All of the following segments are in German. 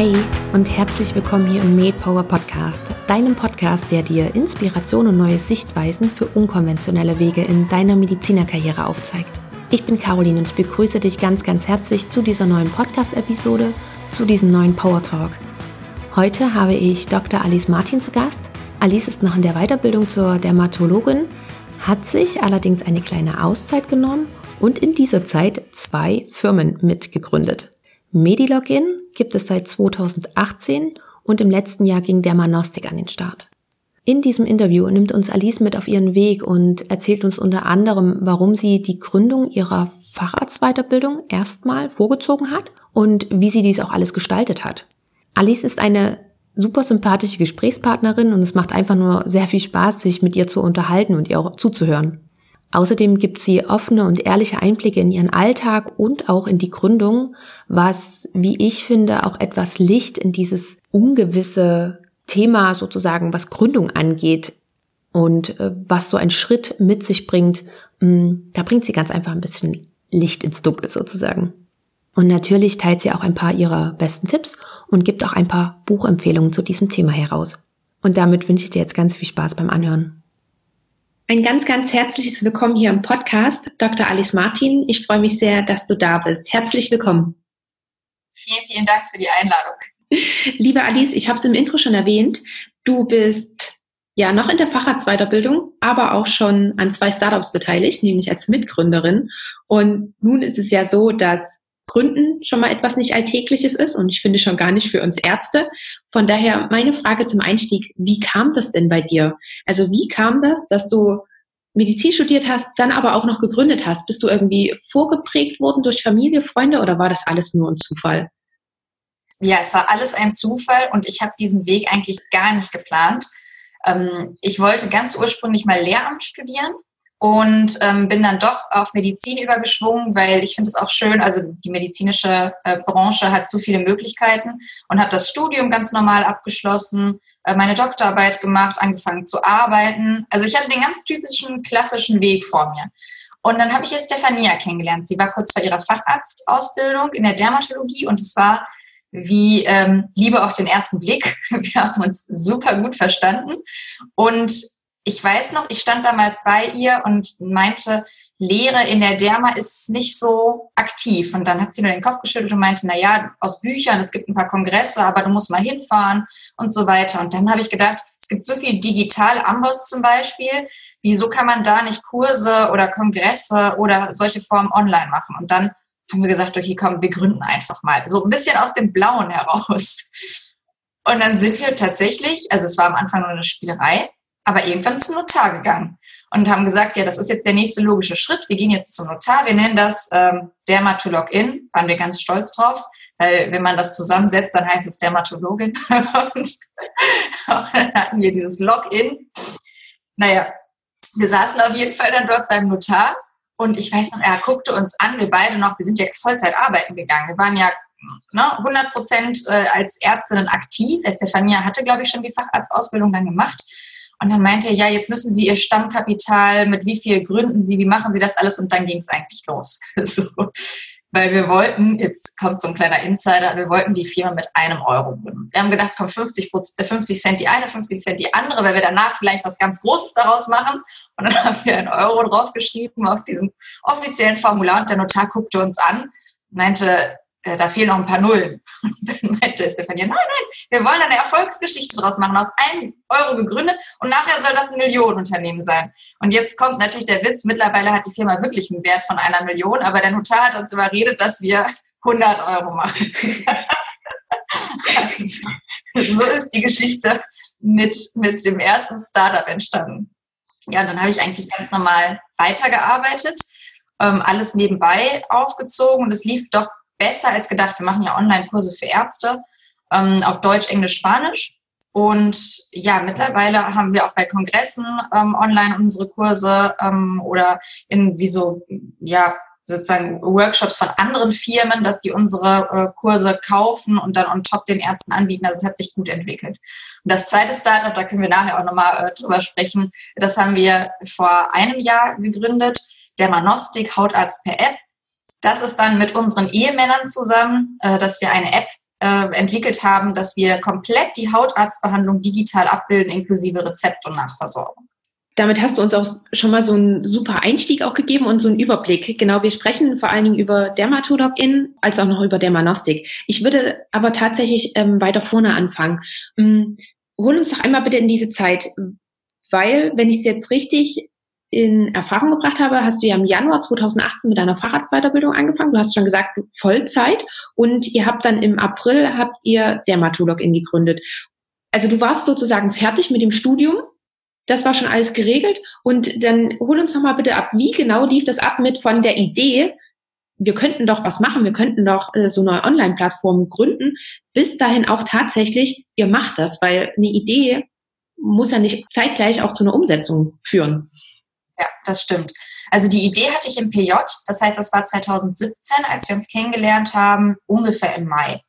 Hey und herzlich willkommen hier im Made Power Podcast, deinem Podcast, der dir Inspiration und neue Sichtweisen für unkonventionelle Wege in deiner Medizinerkarriere aufzeigt. Ich bin Caroline und ich begrüße dich ganz, ganz herzlich zu dieser neuen Podcast-Episode, zu diesem neuen Power Talk. Heute habe ich Dr. Alice Martin zu Gast. Alice ist noch in der Weiterbildung zur Dermatologin, hat sich allerdings eine kleine Auszeit genommen und in dieser Zeit zwei Firmen mitgegründet. Medilogin gibt es seit 2018 und im letzten Jahr ging der Manostik an den Start. In diesem Interview nimmt uns Alice mit auf ihren Weg und erzählt uns unter anderem, warum sie die Gründung ihrer Facharztweiterbildung erstmal vorgezogen hat und wie sie dies auch alles gestaltet hat. Alice ist eine super sympathische Gesprächspartnerin und es macht einfach nur sehr viel Spaß, sich mit ihr zu unterhalten und ihr auch zuzuhören. Außerdem gibt sie offene und ehrliche Einblicke in ihren Alltag und auch in die Gründung, was, wie ich finde, auch etwas Licht in dieses ungewisse Thema sozusagen, was Gründung angeht und äh, was so ein Schritt mit sich bringt. Mm, da bringt sie ganz einfach ein bisschen Licht ins Dunkel sozusagen. Und natürlich teilt sie auch ein paar ihrer besten Tipps und gibt auch ein paar Buchempfehlungen zu diesem Thema heraus. Und damit wünsche ich dir jetzt ganz viel Spaß beim Anhören. Ein ganz, ganz herzliches Willkommen hier im Podcast, Dr. Alice Martin. Ich freue mich sehr, dass du da bist. Herzlich willkommen. Vielen, vielen Dank für die Einladung. Liebe Alice, ich habe es im Intro schon erwähnt. Du bist ja noch in der Facharztweiterbildung, aber auch schon an zwei Startups beteiligt, nämlich als Mitgründerin. Und nun ist es ja so, dass Gründen schon mal etwas nicht Alltägliches ist und ich finde schon gar nicht für uns Ärzte. Von daher meine Frage zum Einstieg, wie kam das denn bei dir? Also wie kam das, dass du Medizin studiert hast, dann aber auch noch gegründet hast? Bist du irgendwie vorgeprägt worden durch Familie, Freunde oder war das alles nur ein Zufall? Ja, es war alles ein Zufall und ich habe diesen Weg eigentlich gar nicht geplant. Ähm, ich wollte ganz ursprünglich mal Lehramt studieren und ähm, bin dann doch auf Medizin übergeschwungen, weil ich finde es auch schön, also die medizinische äh, Branche hat so viele Möglichkeiten und habe das Studium ganz normal abgeschlossen, äh, meine Doktorarbeit gemacht, angefangen zu arbeiten. Also ich hatte den ganz typischen klassischen Weg vor mir. Und dann habe ich jetzt Stefania kennengelernt. Sie war kurz vor ihrer Facharztausbildung in der Dermatologie und es war wie ähm, Liebe auf den ersten Blick. Wir haben uns super gut verstanden und ich weiß noch, ich stand damals bei ihr und meinte, Lehre in der Derma ist nicht so aktiv. Und dann hat sie nur den Kopf geschüttelt und meinte, na ja, aus Büchern, es gibt ein paar Kongresse, aber du musst mal hinfahren und so weiter. Und dann habe ich gedacht, es gibt so viel digital Amboss zum Beispiel. Wieso kann man da nicht Kurse oder Kongresse oder solche Formen online machen? Und dann haben wir gesagt, okay, komm, wir gründen einfach mal. So ein bisschen aus dem Blauen heraus. Und dann sind wir tatsächlich, also es war am Anfang nur eine Spielerei, aber irgendwann zum Notar gegangen und haben gesagt, ja, das ist jetzt der nächste logische Schritt. Wir gehen jetzt zum Notar. Wir nennen das ähm, Dermatologin. Waren wir ganz stolz drauf, weil wenn man das zusammensetzt, dann heißt es Dermatologin. und, dann hatten wir dieses Login. Naja, wir saßen auf jeden Fall dann dort beim Notar und ich weiß noch, er guckte uns an, wir beide noch, wir sind ja Vollzeit arbeiten gegangen. Wir waren ja ne, 100 Prozent äh, als Ärztinnen aktiv. Estefania hatte, glaube ich, schon die Facharztausbildung dann gemacht. Und dann meinte er, ja, jetzt müssen Sie Ihr Stammkapital, mit wie viel gründen Sie, wie machen Sie das alles? Und dann ging es eigentlich los. so. Weil wir wollten, jetzt kommt so ein kleiner Insider, wir wollten die Firma mit einem Euro gründen. Wir haben gedacht, komm, 50, 50 äh, Cent die eine, 50 Cent die andere, weil wir danach vielleicht was ganz Großes daraus machen. Und dann haben wir einen Euro draufgeschrieben auf diesem offiziellen Formular und der Notar guckte uns an, meinte, äh, da fehlen noch ein paar Nullen. Und dann meinte Stefania, nein, nein, wir wollen eine Erfolgsgeschichte draus machen, aus einem Euro gegründet und nachher soll das ein Millionenunternehmen sein. Und jetzt kommt natürlich der Witz, mittlerweile hat die Firma wirklich einen Wert von einer Million, aber der Notar hat uns überredet, dass wir 100 Euro machen. also, so ist die Geschichte mit, mit dem ersten Startup entstanden. Ja, dann habe ich eigentlich ganz normal weitergearbeitet, ähm, alles nebenbei aufgezogen und es lief doch besser als gedacht. Wir machen ja Online-Kurse für Ärzte ähm, auf Deutsch, Englisch, Spanisch. Und ja, mittlerweile haben wir auch bei Kongressen ähm, online unsere Kurse ähm, oder in wie so, ja, sozusagen Workshops von anderen Firmen, dass die unsere äh, Kurse kaufen und dann on top den Ärzten anbieten. Also es hat sich gut entwickelt. Und das zweite Startup, da können wir nachher auch nochmal äh, drüber sprechen, das haben wir vor einem Jahr gegründet, der Manostik Hautarzt per App. Das ist dann mit unseren Ehemännern zusammen, äh, dass wir eine App äh, entwickelt haben, dass wir komplett die Hautarztbehandlung digital abbilden, inklusive Rezept und Nachversorgung. Damit hast du uns auch schon mal so einen super Einstieg auch gegeben und so einen Überblick. Genau, wir sprechen vor allen Dingen über Dermatologin als auch noch über Dermanostik. Ich würde aber tatsächlich ähm, weiter vorne anfangen. Ähm, hol uns doch einmal bitte in diese Zeit, weil, wenn ich es jetzt richtig in Erfahrung gebracht habe, hast du ja im Januar 2018 mit deiner Fahrradsweiterbildung angefangen. Du hast schon gesagt, Vollzeit. Und ihr habt dann im April, habt ihr Dermatologin gegründet. Also du warst sozusagen fertig mit dem Studium. Das war schon alles geregelt. Und dann hol uns noch mal bitte ab, wie genau lief das ab mit von der Idee, wir könnten doch was machen, wir könnten doch äh, so eine Online-Plattform gründen, bis dahin auch tatsächlich, ihr macht das, weil eine Idee muss ja nicht zeitgleich auch zu einer Umsetzung führen. Ja, das stimmt. Also die Idee hatte ich im PJ, das heißt, das war 2017, als wir uns kennengelernt haben, ungefähr im Mai.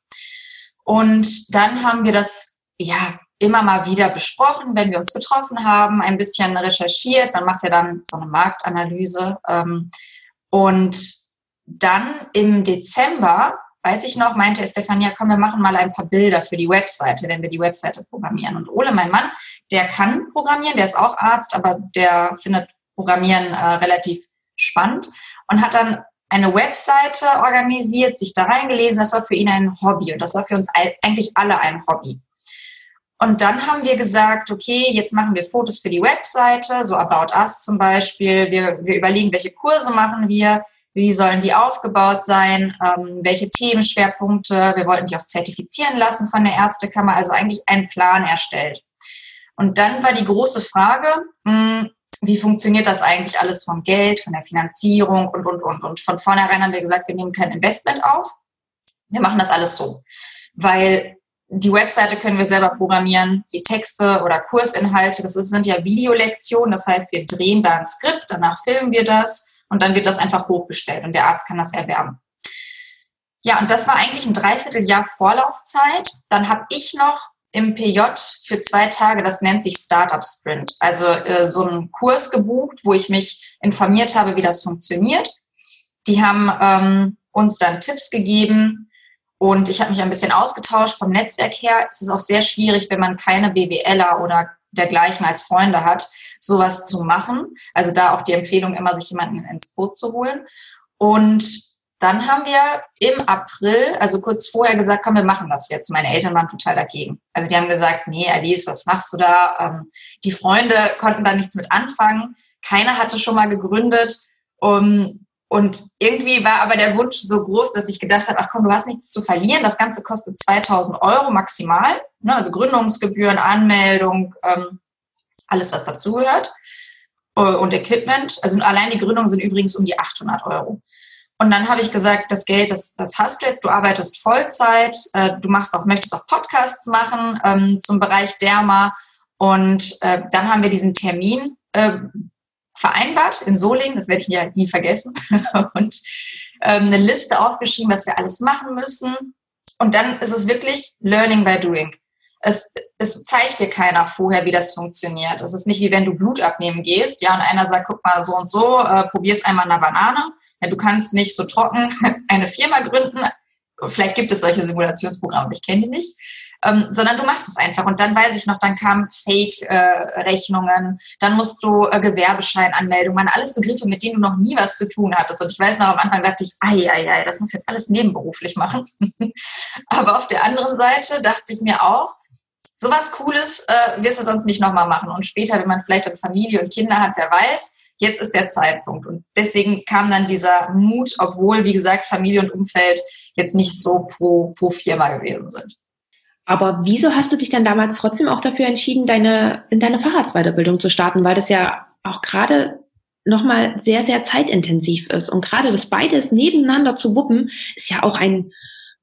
Und dann haben wir das ja immer mal wieder besprochen, wenn wir uns getroffen haben, ein bisschen recherchiert. Man macht ja dann so eine Marktanalyse. Ähm, und dann im Dezember, weiß ich noch, meinte Stefania, komm, wir machen mal ein paar Bilder für die Webseite, wenn wir die Webseite programmieren. Und Ole, mein Mann, der kann programmieren, der ist auch Arzt, aber der findet Programmieren äh, relativ spannend und hat dann eine Webseite organisiert, sich da reingelesen. Das war für ihn ein Hobby und das war für uns eigentlich alle ein Hobby. Und dann haben wir gesagt, okay, jetzt machen wir Fotos für die Webseite, so About Us zum Beispiel. Wir, wir überlegen, welche Kurse machen wir, wie sollen die aufgebaut sein, ähm, welche Themenschwerpunkte. Wir wollten die auch zertifizieren lassen von der Ärztekammer, also eigentlich einen Plan erstellt. Und dann war die große Frage, mh, hm, wie funktioniert das eigentlich alles vom Geld, von der Finanzierung und, und, und. Und von vornherein haben wir gesagt, wir nehmen kein Investment auf. Wir machen das alles so. Weil die Webseite können wir selber programmieren, die Texte oder Kursinhalte, das sind ja Videolektionen, das heißt, wir drehen da ein Skript, danach filmen wir das und dann wird das einfach hochgestellt und der Arzt kann das erwerben. Ja, und das war eigentlich ein Dreivierteljahr Vorlaufzeit. Dann habe ich noch im PJ für zwei Tage, das nennt sich Startup Sprint. Also äh, so einen Kurs gebucht, wo ich mich informiert habe, wie das funktioniert. Die haben ähm, uns dann Tipps gegeben und ich habe mich ein bisschen ausgetauscht vom Netzwerk her. Es ist auch sehr schwierig, wenn man keine BWLer oder dergleichen als Freunde hat, sowas zu machen. Also da auch die Empfehlung immer, sich jemanden ins Boot zu holen. Und dann haben wir im April, also kurz vorher gesagt, komm, wir machen das jetzt. Meine Eltern waren total dagegen. Also die haben gesagt, nee, Alice, was machst du da? Ähm, die Freunde konnten da nichts mit anfangen. Keiner hatte schon mal gegründet. Und irgendwie war aber der Wunsch so groß, dass ich gedacht habe, ach komm, du hast nichts zu verlieren. Das Ganze kostet 2000 Euro maximal. Ne? Also Gründungsgebühren, Anmeldung, ähm, alles, was dazugehört. Äh, und Equipment. Also allein die Gründungen sind übrigens um die 800 Euro. Und dann habe ich gesagt, das Geld, das, das hast du jetzt, du arbeitest Vollzeit, äh, du machst auch, möchtest auch Podcasts machen ähm, zum Bereich Derma. Und äh, dann haben wir diesen Termin äh, vereinbart in Solingen, das werde ich ja nie vergessen, und ähm, eine Liste aufgeschrieben, was wir alles machen müssen. Und dann ist es wirklich Learning by Doing es, es zeigt dir keiner vorher, wie das funktioniert. Es ist nicht wie wenn du Blut abnehmen gehst, ja, und einer sagt, guck mal, so und so, äh, probier's einmal eine Banane. Ja, du kannst nicht so trocken eine Firma gründen. Vielleicht gibt es solche Simulationsprogramme, ich kenne die nicht. Ähm, sondern du machst es einfach. Und dann weiß ich noch, dann kamen Fake-Rechnungen, äh, dann musst du äh, Gewerbescheinanmeldungen, alles Begriffe, mit denen du noch nie was zu tun hattest. Und ich weiß noch, am Anfang dachte ich, ei, ei, ei, das muss jetzt alles nebenberuflich machen. aber auf der anderen Seite dachte ich mir auch, sowas Cooles äh, wirst du sonst nicht nochmal machen. Und später, wenn man vielleicht eine Familie und Kinder hat, wer weiß, jetzt ist der Zeitpunkt. Und deswegen kam dann dieser Mut, obwohl, wie gesagt, Familie und Umfeld jetzt nicht so pro, pro Firma gewesen sind. Aber wieso hast du dich dann damals trotzdem auch dafür entschieden, deine, in deine Fahrradsweiterbildung zu starten? Weil das ja auch gerade nochmal sehr, sehr zeitintensiv ist. Und gerade das beides nebeneinander zu wuppen, ist ja auch ein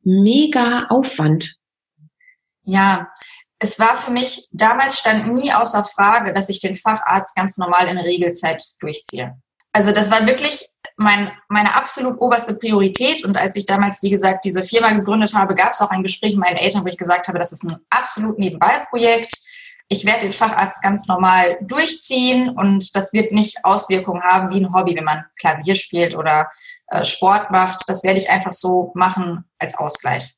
mega Aufwand. Ja, es war für mich, damals stand nie außer Frage, dass ich den Facharzt ganz normal in Regelzeit durchziehe. Also das war wirklich mein, meine absolut oberste Priorität. Und als ich damals, wie gesagt, diese Firma gegründet habe, gab es auch ein Gespräch mit meinen Eltern, wo ich gesagt habe, das ist ein absolut Nebenbei-Projekt. Ich werde den Facharzt ganz normal durchziehen und das wird nicht Auswirkungen haben wie ein Hobby, wenn man Klavier spielt oder äh, Sport macht. Das werde ich einfach so machen als Ausgleich.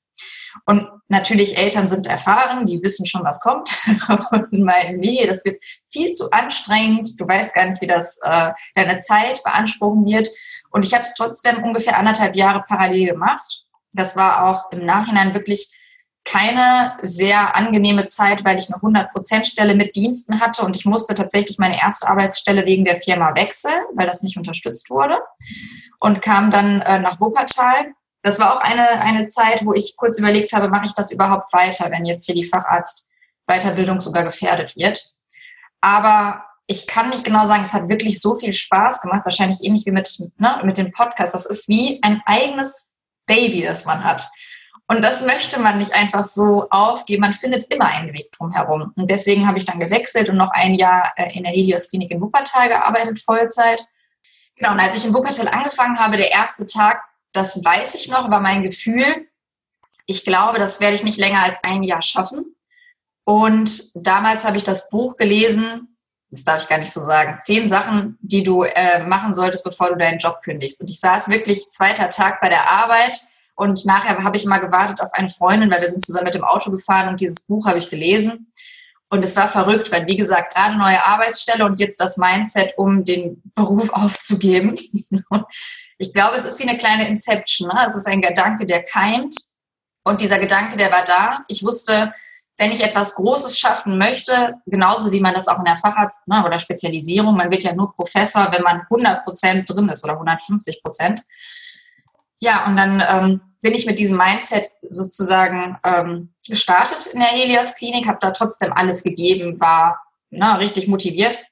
Und natürlich, Eltern sind erfahren, die wissen schon, was kommt und meinen, nee, das wird viel zu anstrengend, du weißt gar nicht, wie das äh, deine Zeit beanspruchen wird. Und ich habe es trotzdem ungefähr anderthalb Jahre parallel gemacht. Das war auch im Nachhinein wirklich keine sehr angenehme Zeit, weil ich eine 100%-Stelle mit Diensten hatte und ich musste tatsächlich meine erste Arbeitsstelle wegen der Firma wechseln, weil das nicht unterstützt wurde und kam dann äh, nach Wuppertal. Das war auch eine, eine Zeit, wo ich kurz überlegt habe, mache ich das überhaupt weiter, wenn jetzt hier die Facharztweiterbildung sogar gefährdet wird. Aber ich kann nicht genau sagen, es hat wirklich so viel Spaß gemacht, wahrscheinlich ähnlich wie mit, ne, mit dem Podcast. Das ist wie ein eigenes Baby, das man hat. Und das möchte man nicht einfach so aufgeben. Man findet immer einen Weg drumherum. Und deswegen habe ich dann gewechselt und noch ein Jahr äh, in der Helios Klinik in Wuppertal gearbeitet, Vollzeit. Genau, und als ich in Wuppertal angefangen habe, der erste Tag, das weiß ich noch, war mein Gefühl, ich glaube, das werde ich nicht länger als ein Jahr schaffen. Und damals habe ich das Buch gelesen, das darf ich gar nicht so sagen, zehn Sachen, die du äh, machen solltest, bevor du deinen Job kündigst. Und ich saß wirklich zweiter Tag bei der Arbeit und nachher habe ich immer gewartet auf eine Freundin, weil wir sind zusammen mit dem Auto gefahren und dieses Buch habe ich gelesen. Und es war verrückt, weil, wie gesagt, gerade neue Arbeitsstelle und jetzt das Mindset, um den Beruf aufzugeben. Ich glaube, es ist wie eine kleine Inception. Ne? Es ist ein Gedanke, der keimt. Und dieser Gedanke, der war da. Ich wusste, wenn ich etwas Großes schaffen möchte, genauso wie man das auch in der Facharzt- ne, oder Spezialisierung, man wird ja nur Professor, wenn man 100 Prozent drin ist oder 150 Prozent. Ja, und dann ähm, bin ich mit diesem Mindset sozusagen ähm, gestartet in der Helios Klinik, habe da trotzdem alles gegeben, war ne, richtig motiviert.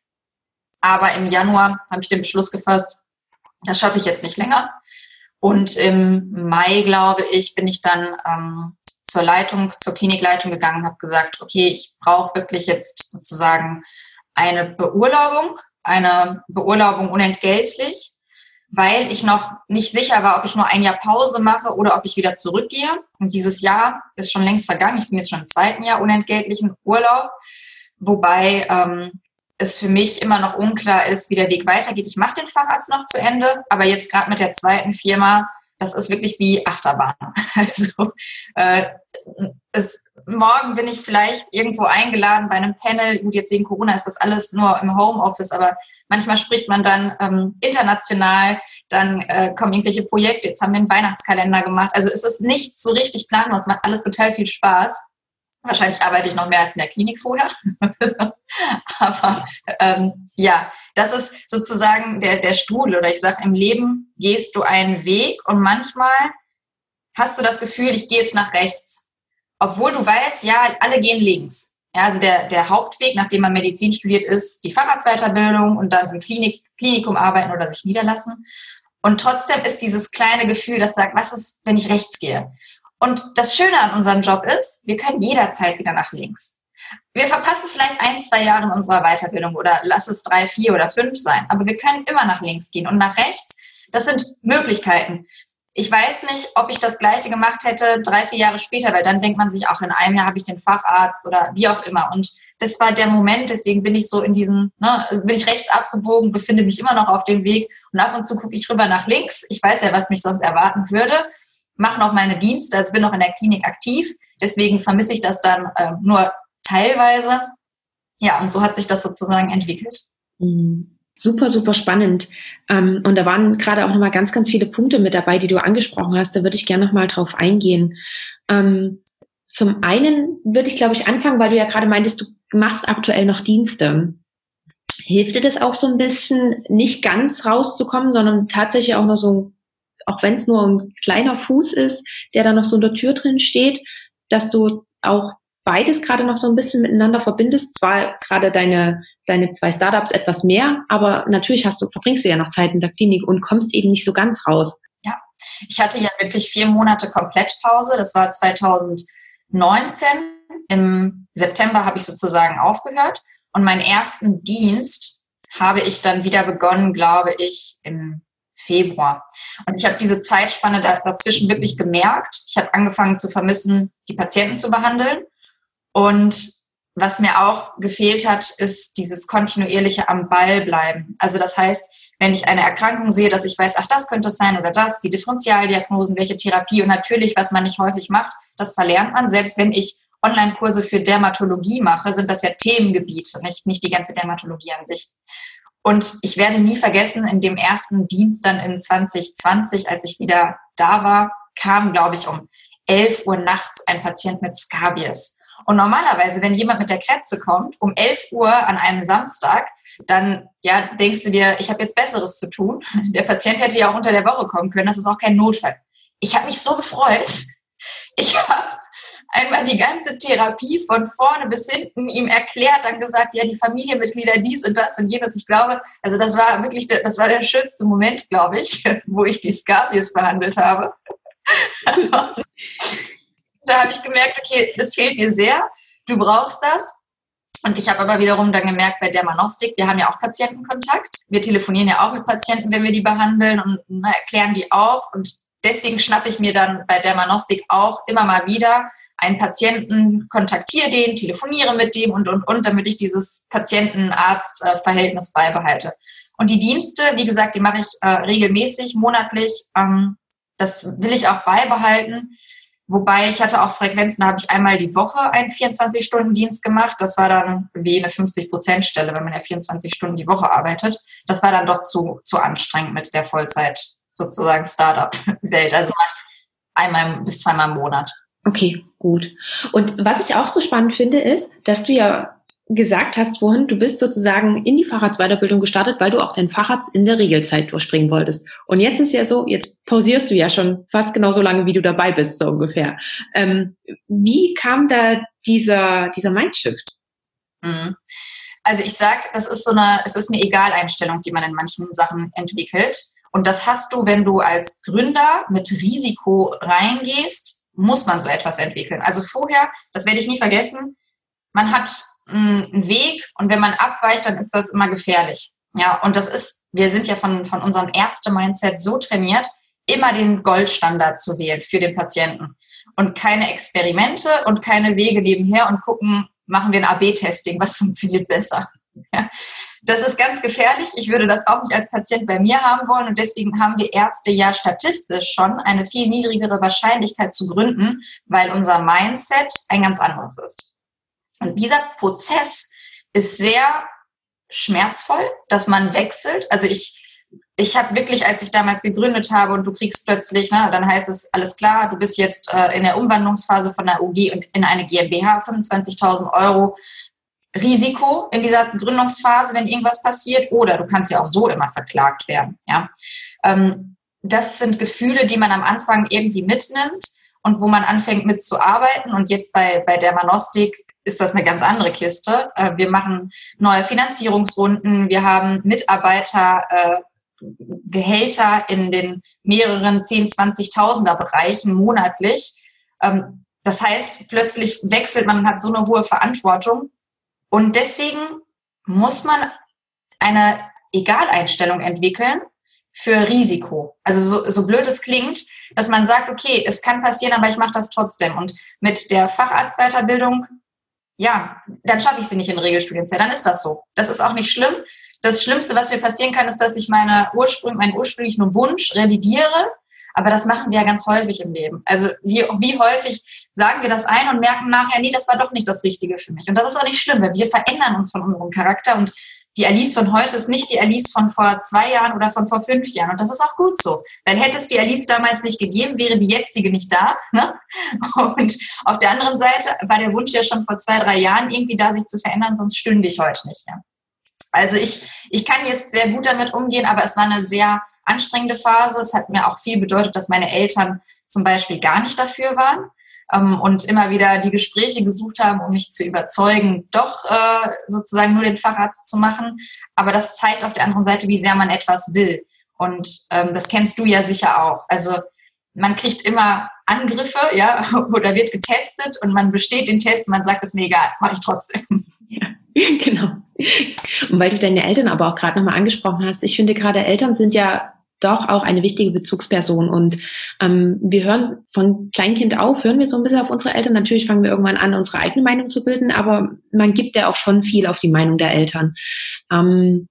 Aber im Januar habe ich den Beschluss gefasst, das schaffe ich jetzt nicht länger. Und im Mai, glaube ich, bin ich dann ähm, zur Leitung, zur Klinikleitung gegangen und habe gesagt, okay, ich brauche wirklich jetzt sozusagen eine Beurlaubung, eine Beurlaubung unentgeltlich weil ich noch nicht sicher war, ob ich nur ein Jahr Pause mache oder ob ich wieder zurückgehe. Und dieses Jahr ist schon längst vergangen. Ich bin jetzt schon im zweiten Jahr unentgeltlichen Urlaub, wobei ähm, es für mich immer noch unklar ist, wie der Weg weitergeht. Ich mache den Facharzt noch zu Ende, aber jetzt gerade mit der zweiten Firma, das ist wirklich wie Achterbahn. Also äh, es, morgen bin ich vielleicht irgendwo eingeladen bei einem Panel. Gut, jetzt wegen Corona ist das alles nur im Homeoffice, aber manchmal spricht man dann ähm, international, dann äh, kommen irgendwelche Projekte, jetzt haben wir einen Weihnachtskalender gemacht. Also es ist nichts so richtig planlos, macht alles total viel Spaß. Wahrscheinlich arbeite ich noch mehr als in der Klinik vorher. Aber ähm, ja, das ist sozusagen der, der Strudel. Oder ich sage, im Leben gehst du einen Weg und manchmal hast du das Gefühl, ich gehe jetzt nach rechts. Obwohl du weißt, ja, alle gehen links. Ja, also der, der Hauptweg, nachdem man Medizin studiert, ist die Facharztweiterbildung und dann im Klinik, Klinikum arbeiten oder sich niederlassen. Und trotzdem ist dieses kleine Gefühl, das sagt, was ist, wenn ich rechts gehe? Und das Schöne an unserem Job ist, wir können jederzeit wieder nach links. Wir verpassen vielleicht ein, zwei Jahre in unserer Weiterbildung oder lass es drei, vier oder fünf sein, aber wir können immer nach links gehen und nach rechts. Das sind Möglichkeiten. Ich weiß nicht, ob ich das Gleiche gemacht hätte drei, vier Jahre später, weil dann denkt man sich auch, in einem Jahr habe ich den Facharzt oder wie auch immer. Und das war der Moment, deswegen bin ich so in diesen, ne, bin ich rechts abgebogen, befinde mich immer noch auf dem Weg und ab und zu gucke ich rüber nach links. Ich weiß ja, was mich sonst erwarten würde, mache noch meine Dienste, also bin noch in der Klinik aktiv. Deswegen vermisse ich das dann äh, nur teilweise. Ja, und so hat sich das sozusagen entwickelt. Mhm. Super, super spannend. Ähm, und da waren gerade auch nochmal ganz, ganz viele Punkte mit dabei, die du angesprochen hast. Da würde ich gerne nochmal drauf eingehen. Ähm, zum einen würde ich, glaube ich, anfangen, weil du ja gerade meintest, du machst aktuell noch Dienste. Hilft dir das auch so ein bisschen, nicht ganz rauszukommen, sondern tatsächlich auch noch so, auch wenn es nur ein kleiner Fuß ist, der da noch so in der Tür drin steht, dass du auch beides gerade noch so ein bisschen miteinander verbindest. Zwar gerade deine, deine zwei Startups etwas mehr, aber natürlich hast du, verbringst du ja noch Zeit in der Klinik und kommst eben nicht so ganz raus. Ja, ich hatte ja wirklich vier Monate Komplettpause. Das war 2019. Im September habe ich sozusagen aufgehört und meinen ersten Dienst habe ich dann wieder begonnen, glaube ich, im Februar. Und ich habe diese Zeitspanne dazwischen wirklich gemerkt. Ich habe angefangen zu vermissen, die Patienten zu behandeln und was mir auch gefehlt hat, ist dieses kontinuierliche am Ball bleiben. Also das heißt, wenn ich eine Erkrankung sehe, dass ich weiß, ach, das könnte es sein oder das, die Differentialdiagnosen, welche Therapie und natürlich, was man nicht häufig macht, das verlernt man. Selbst wenn ich Online-Kurse für Dermatologie mache, sind das ja Themengebiete, nicht, nicht die ganze Dermatologie an sich. Und ich werde nie vergessen, in dem ersten Dienst dann in 2020, als ich wieder da war, kam, glaube ich, um 11 Uhr nachts ein Patient mit Scabies. Und normalerweise, wenn jemand mit der Krätze kommt, um 11 Uhr an einem Samstag, dann ja, denkst du dir, ich habe jetzt Besseres zu tun. Der Patient hätte ja auch unter der Woche kommen können, das ist auch kein Notfall. Ich habe mich so gefreut. Ich habe einmal die ganze Therapie von vorne bis hinten ihm erklärt, dann gesagt, ja, die Familienmitglieder dies und das und jenes. Ich glaube, also das war wirklich, der, das war der schönste Moment, glaube ich, wo ich die Scabies behandelt habe. da habe ich gemerkt, okay, das fehlt dir sehr, du brauchst das. Und ich habe aber wiederum dann gemerkt, bei Dermanostik, wir haben ja auch Patientenkontakt. Wir telefonieren ja auch mit Patienten, wenn wir die behandeln und ne, erklären die auf. Und deswegen schnappe ich mir dann bei Dermanostik auch immer mal wieder einen Patienten, kontaktiere den, telefoniere mit dem und, und, und, damit ich dieses Patienten-Arzt-Verhältnis beibehalte. Und die Dienste, wie gesagt, die mache ich äh, regelmäßig, monatlich. Ähm, das will ich auch beibehalten. Wobei ich hatte auch Frequenzen, da habe ich einmal die Woche einen 24-Stunden-Dienst gemacht. Das war dann wie eine 50-Prozent-Stelle, wenn man ja 24 Stunden die Woche arbeitet. Das war dann doch zu, zu anstrengend mit der Vollzeit sozusagen Startup-Welt. Also einmal bis zweimal im Monat. Okay, gut. Und was ich auch so spannend finde, ist, dass du ja gesagt hast vorhin, du bist sozusagen in die Fahrradsweiterbildung gestartet, weil du auch dein Facharzt in der Regelzeit durchspringen wolltest. Und jetzt ist ja so, jetzt pausierst du ja schon fast genauso lange, wie du dabei bist, so ungefähr. Ähm, wie kam da dieser, dieser Mindshift? Mhm. Also ich sag, das ist so eine, es ist mir egal Einstellung, die man in manchen Sachen entwickelt. Und das hast du, wenn du als Gründer mit Risiko reingehst, muss man so etwas entwickeln. Also vorher, das werde ich nie vergessen, man hat einen Weg und wenn man abweicht, dann ist das immer gefährlich. Ja, und das ist, wir sind ja von, von unserem Ärzte-Mindset so trainiert, immer den Goldstandard zu wählen für den Patienten und keine Experimente und keine Wege nebenher und gucken, machen wir ein AB-Testing, was funktioniert besser. Ja, das ist ganz gefährlich. Ich würde das auch nicht als Patient bei mir haben wollen und deswegen haben wir Ärzte ja statistisch schon eine viel niedrigere Wahrscheinlichkeit zu gründen, weil unser Mindset ein ganz anderes ist. Und dieser Prozess ist sehr schmerzvoll, dass man wechselt. Also ich, ich habe wirklich, als ich damals gegründet habe und du kriegst plötzlich, ne, dann heißt es, alles klar, du bist jetzt äh, in der Umwandlungsphase von der UG und in eine GmbH, 25.000 Euro Risiko in dieser Gründungsphase, wenn irgendwas passiert, oder du kannst ja auch so immer verklagt werden. Ja, ähm, das sind Gefühle, die man am Anfang irgendwie mitnimmt und wo man anfängt mitzuarbeiten. Und jetzt bei, bei der Manostik ist das eine ganz andere Kiste. Äh, wir machen neue Finanzierungsrunden, wir haben Mitarbeiter, äh, in den mehreren 10, 20.000er Bereichen monatlich. Ähm, das heißt, plötzlich wechselt man, hat so eine hohe Verantwortung. Und deswegen muss man eine Egaleinstellung entwickeln für Risiko. Also so, so blöd es klingt, dass man sagt, okay, es kann passieren, aber ich mache das trotzdem. Und mit der Facharztweiterbildung ja, dann schaffe ich sie nicht in Regelstudienzeit. Dann ist das so. Das ist auch nicht schlimm. Das Schlimmste, was mir passieren kann, ist, dass ich meine Ursprung, meinen ursprünglichen Wunsch revidiere. Aber das machen wir ja ganz häufig im Leben. Also wie, wie häufig sagen wir das ein und merken nachher, nee, das war doch nicht das Richtige für mich. Und das ist auch nicht schlimm, weil wir verändern uns von unserem Charakter und die Alice von heute ist nicht die Alice von vor zwei Jahren oder von vor fünf Jahren. Und das ist auch gut so. Weil hätte es die Alice damals nicht gegeben, wäre die jetzige nicht da. Ne? Und auf der anderen Seite war der Wunsch ja schon vor zwei, drei Jahren irgendwie da, sich zu verändern, sonst stünde ich heute nicht. Ja? Also ich, ich kann jetzt sehr gut damit umgehen, aber es war eine sehr anstrengende Phase. Es hat mir auch viel bedeutet, dass meine Eltern zum Beispiel gar nicht dafür waren ähm, und immer wieder die Gespräche gesucht haben, um mich zu überzeugen, doch äh, sozusagen nur den Facharzt zu machen. Aber das zeigt auf der anderen Seite, wie sehr man etwas will. Und ähm, das kennst du ja sicher auch. Also man kriegt immer Angriffe, ja, oder wird getestet und man besteht den Test und man sagt, es mir egal, mache ich trotzdem. Ja, genau. Und weil du deine Eltern aber auch gerade nochmal angesprochen hast, ich finde gerade Eltern sind ja doch auch eine wichtige Bezugsperson. Und ähm, wir hören von Kleinkind auf, hören wir so ein bisschen auf unsere Eltern. Natürlich fangen wir irgendwann an, unsere eigene Meinung zu bilden, aber man gibt ja auch schon viel auf die Meinung der Eltern. Ähm,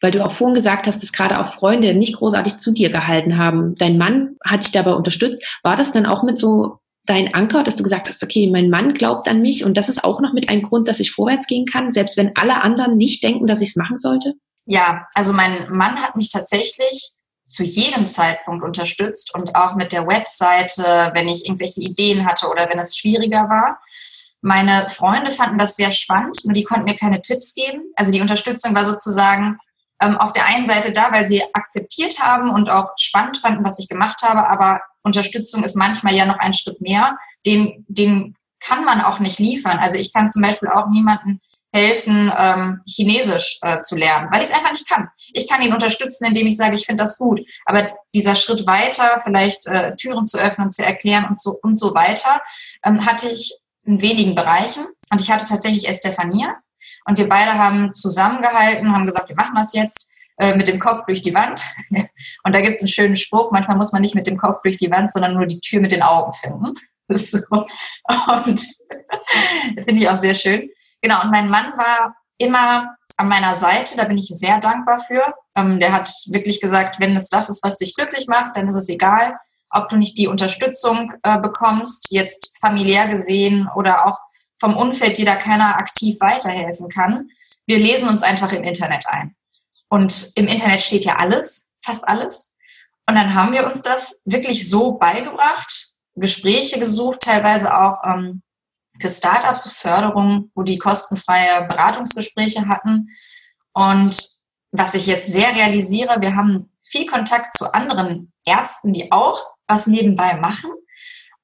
weil du auch vorhin gesagt hast, dass gerade auch Freunde nicht großartig zu dir gehalten haben. Dein Mann hat dich dabei unterstützt. War das dann auch mit so dein Anker, dass du gesagt hast, okay, mein Mann glaubt an mich und das ist auch noch mit ein Grund, dass ich vorwärts gehen kann, selbst wenn alle anderen nicht denken, dass ich es machen sollte? Ja, also mein Mann hat mich tatsächlich zu jedem Zeitpunkt unterstützt und auch mit der Webseite, wenn ich irgendwelche Ideen hatte oder wenn es schwieriger war. Meine Freunde fanden das sehr spannend, nur die konnten mir keine Tipps geben. Also die Unterstützung war sozusagen ähm, auf der einen Seite da, weil sie akzeptiert haben und auch spannend fanden, was ich gemacht habe, aber Unterstützung ist manchmal ja noch ein Schritt mehr. Den, den kann man auch nicht liefern. Also ich kann zum Beispiel auch niemanden helfen, ähm, Chinesisch äh, zu lernen, weil ich es einfach nicht kann. Ich kann ihn unterstützen, indem ich sage, ich finde das gut. Aber dieser Schritt weiter, vielleicht äh, Türen zu öffnen, zu erklären und so und so weiter, ähm, hatte ich in wenigen Bereichen. Und ich hatte tatsächlich Estefania. Und wir beide haben zusammengehalten, haben gesagt, wir machen das jetzt äh, mit dem Kopf durch die Wand. und da gibt es einen schönen Spruch, manchmal muss man nicht mit dem Kopf durch die Wand, sondern nur die Tür mit den Augen finden. so. Und finde ich auch sehr schön. Genau, und mein Mann war immer an meiner Seite, da bin ich sehr dankbar für. Ähm, der hat wirklich gesagt, wenn es das ist, was dich glücklich macht, dann ist es egal, ob du nicht die Unterstützung äh, bekommst, jetzt familiär gesehen oder auch vom Umfeld, dir da keiner aktiv weiterhelfen kann. Wir lesen uns einfach im Internet ein. Und im Internet steht ja alles, fast alles. Und dann haben wir uns das wirklich so beigebracht, Gespräche gesucht, teilweise auch ähm, für Startups Förderung, wo die kostenfreie Beratungsgespräche hatten. Und was ich jetzt sehr realisiere, wir haben viel Kontakt zu anderen Ärzten, die auch was nebenbei machen.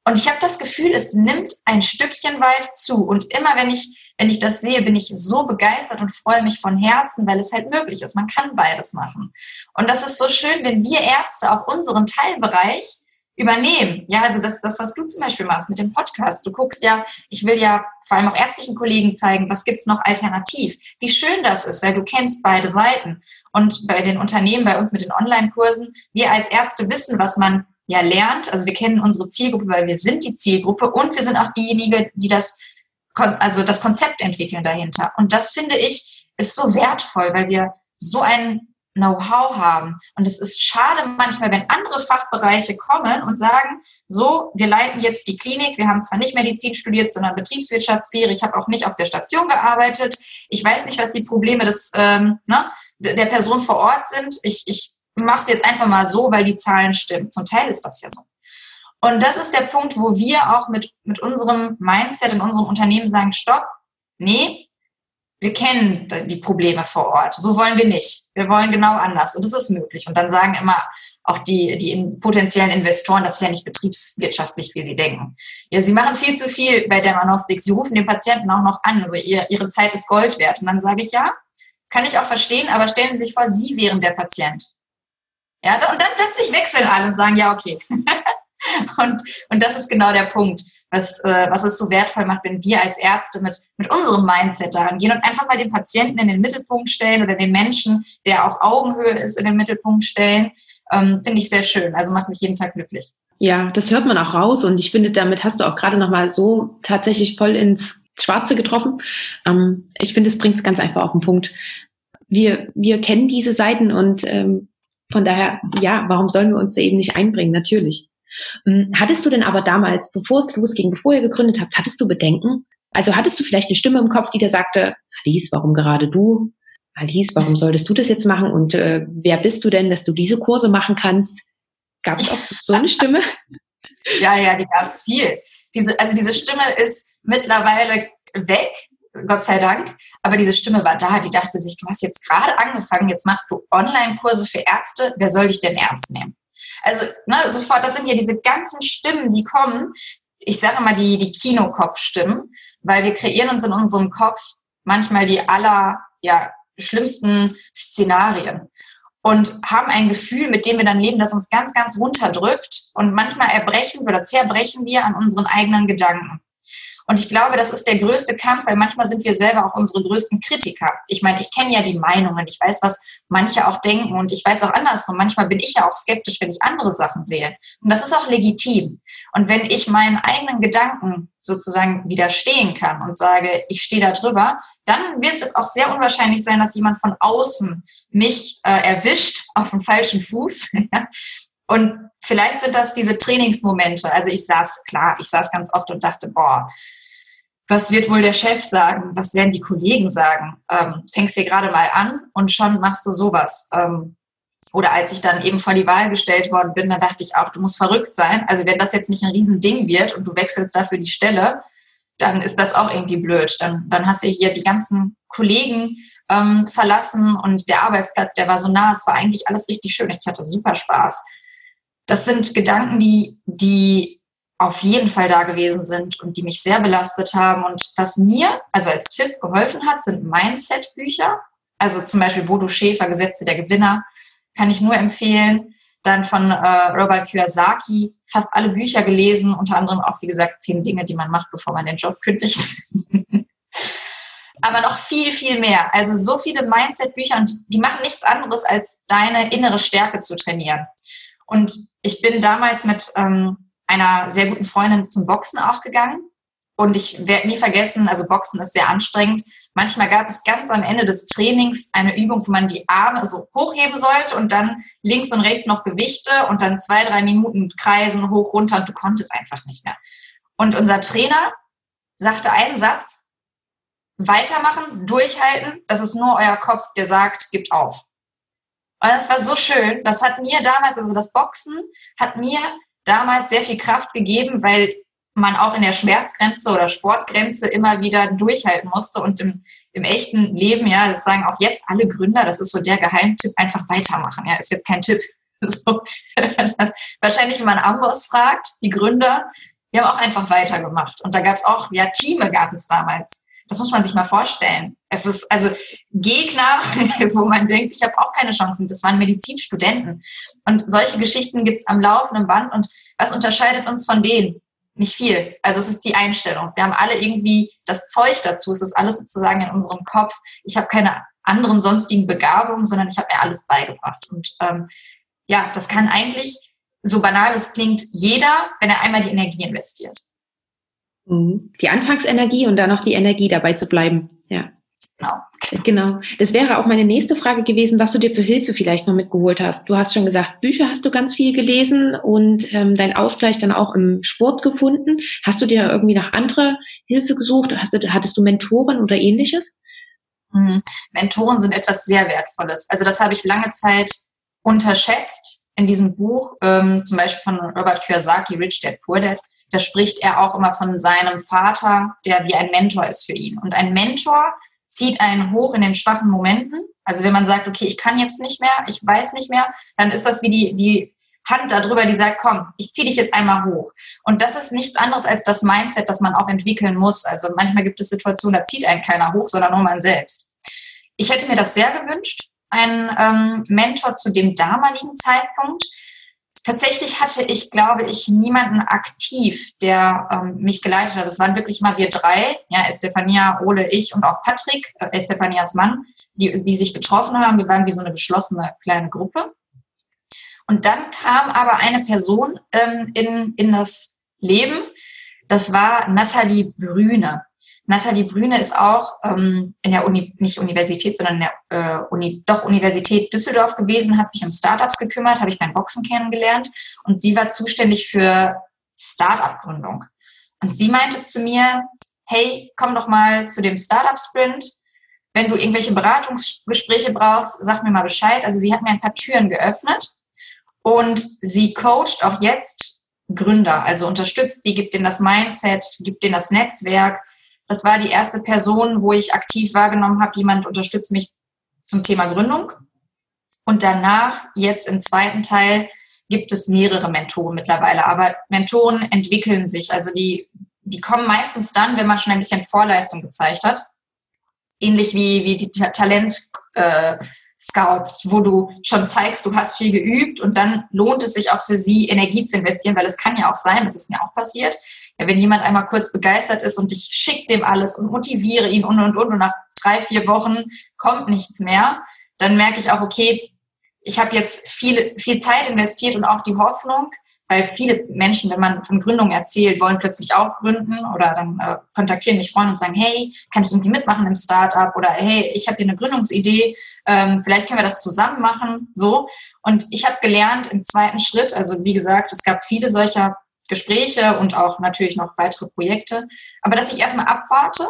Und ich habe das Gefühl, es nimmt ein Stückchen weit zu. Und immer wenn ich, wenn ich das sehe, bin ich so begeistert und freue mich von Herzen, weil es halt möglich ist. Man kann beides machen. Und das ist so schön, wenn wir Ärzte auch unseren Teilbereich übernehmen. Ja, also das, das, was du zum Beispiel machst mit dem Podcast. Du guckst ja, ich will ja vor allem auch ärztlichen Kollegen zeigen, was gibt's noch alternativ. Wie schön das ist, weil du kennst beide Seiten. Und bei den Unternehmen, bei uns mit den Online-Kursen, wir als Ärzte wissen, was man ja lernt. Also wir kennen unsere Zielgruppe, weil wir sind die Zielgruppe und wir sind auch diejenigen, die das, also das Konzept entwickeln dahinter. Und das finde ich ist so wertvoll, weil wir so einen Know-how haben. Und es ist schade manchmal, wenn andere Fachbereiche kommen und sagen, so, wir leiten jetzt die Klinik, wir haben zwar nicht Medizin studiert, sondern Betriebswirtschaftslehre, ich habe auch nicht auf der Station gearbeitet, ich weiß nicht, was die Probleme des, ähm, ne, der Person vor Ort sind, ich, ich mache es jetzt einfach mal so, weil die Zahlen stimmen. Zum Teil ist das ja so. Und das ist der Punkt, wo wir auch mit, mit unserem Mindset in unserem Unternehmen sagen, stopp, nee, wir kennen die Probleme vor Ort. So wollen wir nicht. Wir wollen genau anders. Und das ist möglich. Und dann sagen immer auch die, die potenziellen Investoren, das ist ja nicht betriebswirtschaftlich, wie sie denken. Ja, sie machen viel zu viel bei Dermanostik. Sie rufen den Patienten auch noch an. Also ihr, ihre Zeit ist Gold wert. Und dann sage ich, ja, kann ich auch verstehen, aber stellen Sie sich vor, Sie wären der Patient. Ja, und dann plötzlich wechseln alle und sagen, ja, okay. und, und das ist genau der Punkt was, äh, was es so wertvoll macht, wenn wir als Ärzte mit, mit unserem Mindset daran gehen und einfach mal den Patienten in den Mittelpunkt stellen oder den Menschen, der auf Augenhöhe ist, in den Mittelpunkt stellen, ähm, finde ich sehr schön. Also macht mich jeden Tag glücklich. Ja, das hört man auch raus und ich finde, damit hast du auch gerade nochmal so tatsächlich voll ins Schwarze getroffen. Ähm, ich finde, es bringt es ganz einfach auf den Punkt. Wir, wir kennen diese Seiten und ähm, von daher, ja, warum sollen wir uns da eben nicht einbringen? Natürlich. Hm, hattest du denn aber damals, bevor es losging, bevor ihr gegründet habt, hattest du Bedenken? Also hattest du vielleicht eine Stimme im Kopf, die dir sagte, Alice, warum gerade du? Alice, warum solltest du das jetzt machen? Und äh, wer bist du denn, dass du diese Kurse machen kannst? Gab es auch so eine Stimme? Ja, ja, die gab es viel. Diese, also diese Stimme ist mittlerweile weg, Gott sei Dank. Aber diese Stimme war da, die dachte sich, du hast jetzt gerade angefangen, jetzt machst du Online-Kurse für Ärzte, wer soll dich denn ernst nehmen? Also ne, sofort, das sind ja diese ganzen Stimmen, die kommen. Ich sage mal die, die Kinokopfstimmen, weil wir kreieren uns in unserem Kopf manchmal die aller ja, schlimmsten Szenarien und haben ein Gefühl, mit dem wir dann leben, das uns ganz, ganz runterdrückt. Und manchmal erbrechen oder zerbrechen wir an unseren eigenen Gedanken. Und ich glaube, das ist der größte Kampf, weil manchmal sind wir selber auch unsere größten Kritiker. Ich meine, ich kenne ja die Meinungen, ich weiß, was manche auch denken und ich weiß auch andersrum. Manchmal bin ich ja auch skeptisch, wenn ich andere Sachen sehe. Und das ist auch legitim. Und wenn ich meinen eigenen Gedanken sozusagen widerstehen kann und sage, ich stehe da drüber, dann wird es auch sehr unwahrscheinlich sein, dass jemand von außen mich äh, erwischt auf dem falschen Fuß Und vielleicht sind das diese Trainingsmomente. Also ich saß, klar, ich saß ganz oft und dachte, boah, was wird wohl der Chef sagen? Was werden die Kollegen sagen? Ähm, fängst hier gerade mal an und schon machst du sowas. Ähm, oder als ich dann eben vor die Wahl gestellt worden bin, dann dachte ich auch, du musst verrückt sein. Also wenn das jetzt nicht ein Riesending wird und du wechselst dafür die Stelle, dann ist das auch irgendwie blöd. Dann, dann hast du hier die ganzen Kollegen ähm, verlassen und der Arbeitsplatz, der war so nah, es war eigentlich alles richtig schön. Ich hatte super Spaß. Das sind Gedanken, die, die auf jeden Fall da gewesen sind und die mich sehr belastet haben. Und was mir, also als Tipp geholfen hat, sind Mindset-Bücher. Also zum Beispiel Bodo Schäfer, Gesetze der Gewinner, kann ich nur empfehlen. Dann von äh, Robert Kiyosaki fast alle Bücher gelesen, unter anderem auch, wie gesagt, zehn Dinge, die man macht, bevor man den Job kündigt. Aber noch viel, viel mehr. Also so viele Mindset-Bücher und die machen nichts anderes, als deine innere Stärke zu trainieren. Und ich bin damals mit ähm, einer sehr guten Freundin zum Boxen auch gegangen. Und ich werde nie vergessen, also Boxen ist sehr anstrengend. Manchmal gab es ganz am Ende des Trainings eine Übung, wo man die Arme so hochheben sollte und dann links und rechts noch Gewichte und dann zwei, drei Minuten kreisen, hoch, runter und du konntest einfach nicht mehr. Und unser Trainer sagte einen Satz, weitermachen, durchhalten, das ist nur euer Kopf, der sagt, gibt auf. Und das war so schön. Das hat mir damals, also das Boxen hat mir damals sehr viel Kraft gegeben, weil man auch in der Schmerzgrenze oder Sportgrenze immer wieder durchhalten musste und im, im echten Leben, ja, das sagen auch jetzt alle Gründer, das ist so der Geheimtipp, einfach weitermachen, ja, ist jetzt kein Tipp. So. Wahrscheinlich, wenn man Amboss fragt, die Gründer, die haben auch einfach weitergemacht. Und da gab es auch, ja, Teame gab es damals. Das muss man sich mal vorstellen. Es ist also Gegner, wo man denkt, ich habe auch keine Chancen. Das waren Medizinstudenten. Und solche Geschichten gibt es am laufenden Band. Und was unterscheidet uns von denen? Nicht viel. Also es ist die Einstellung. Wir haben alle irgendwie das Zeug dazu. Es ist alles sozusagen in unserem Kopf. Ich habe keine anderen sonstigen Begabungen, sondern ich habe mir alles beigebracht. Und ähm, ja, das kann eigentlich, so banal es klingt, jeder, wenn er einmal die Energie investiert. Mhm. Die Anfangsenergie und dann noch die Energie dabei zu bleiben. Ja. Genau. Genau. Das wäre auch meine nächste Frage gewesen, was du dir für Hilfe vielleicht noch mitgeholt hast. Du hast schon gesagt, Bücher hast du ganz viel gelesen und ähm, dein Ausgleich dann auch im Sport gefunden. Hast du dir irgendwie nach andere Hilfe gesucht? Hast du, hattest du Mentoren oder ähnliches? Mhm. Mentoren sind etwas sehr Wertvolles. Also das habe ich lange Zeit unterschätzt in diesem Buch, ähm, zum Beispiel von Robert Kiyosaki, Rich Dad Poor Dad da spricht er auch immer von seinem Vater, der wie ein Mentor ist für ihn. Und ein Mentor zieht einen hoch in den schwachen Momenten. Also wenn man sagt, okay, ich kann jetzt nicht mehr, ich weiß nicht mehr, dann ist das wie die, die Hand darüber, die sagt, komm, ich ziehe dich jetzt einmal hoch. Und das ist nichts anderes als das Mindset, das man auch entwickeln muss. Also manchmal gibt es Situationen, da zieht einen keiner hoch, sondern nur man selbst. Ich hätte mir das sehr gewünscht, einen ähm, Mentor zu dem damaligen Zeitpunkt, Tatsächlich hatte ich, glaube ich, niemanden aktiv, der ähm, mich geleitet hat. Es waren wirklich mal wir drei, ja, Estefania, Ole, ich und auch Patrick, äh, Estefanias Mann, die, die sich getroffen haben. Wir waren wie so eine geschlossene kleine Gruppe. Und dann kam aber eine Person ähm, in, in das Leben. Das war Nathalie Brüne. Nathalie Brüne ist auch ähm, in der Uni, nicht Universität, sondern in der äh, Uni, doch Universität Düsseldorf gewesen, hat sich um Startups gekümmert, habe ich beim Boxen kennengelernt und sie war zuständig für Startup-Gründung. Und sie meinte zu mir, hey, komm doch mal zu dem Startup-Sprint. Wenn du irgendwelche Beratungsgespräche brauchst, sag mir mal Bescheid. Also sie hat mir ein paar Türen geöffnet und sie coacht auch jetzt Gründer, also unterstützt die, gibt denen das Mindset, gibt denen das Netzwerk das war die erste Person, wo ich aktiv wahrgenommen habe, jemand unterstützt mich zum Thema Gründung. Und danach, jetzt im zweiten Teil, gibt es mehrere Mentoren mittlerweile. Aber Mentoren entwickeln sich. Also die, die kommen meistens dann, wenn man schon ein bisschen Vorleistung gezeigt hat. Ähnlich wie, wie die Talent, äh, Scouts, wo du schon zeigst, du hast viel geübt und dann lohnt es sich auch für sie, Energie zu investieren, weil es kann ja auch sein, das ist mir auch passiert, wenn jemand einmal kurz begeistert ist und ich schicke dem alles und motiviere ihn und und und und nach drei, vier Wochen kommt nichts mehr, dann merke ich auch, okay, ich habe jetzt viel, viel Zeit investiert und auch die Hoffnung, weil viele Menschen, wenn man von Gründung erzählt, wollen plötzlich auch gründen oder dann äh, kontaktieren mich Freunde und sagen, hey, kann ich irgendwie mitmachen im Startup oder hey, ich habe hier eine Gründungsidee, ähm, vielleicht können wir das zusammen machen, so. Und ich habe gelernt im zweiten Schritt, also wie gesagt, es gab viele solcher Gespräche und auch natürlich noch weitere Projekte, aber dass ich erstmal abwarte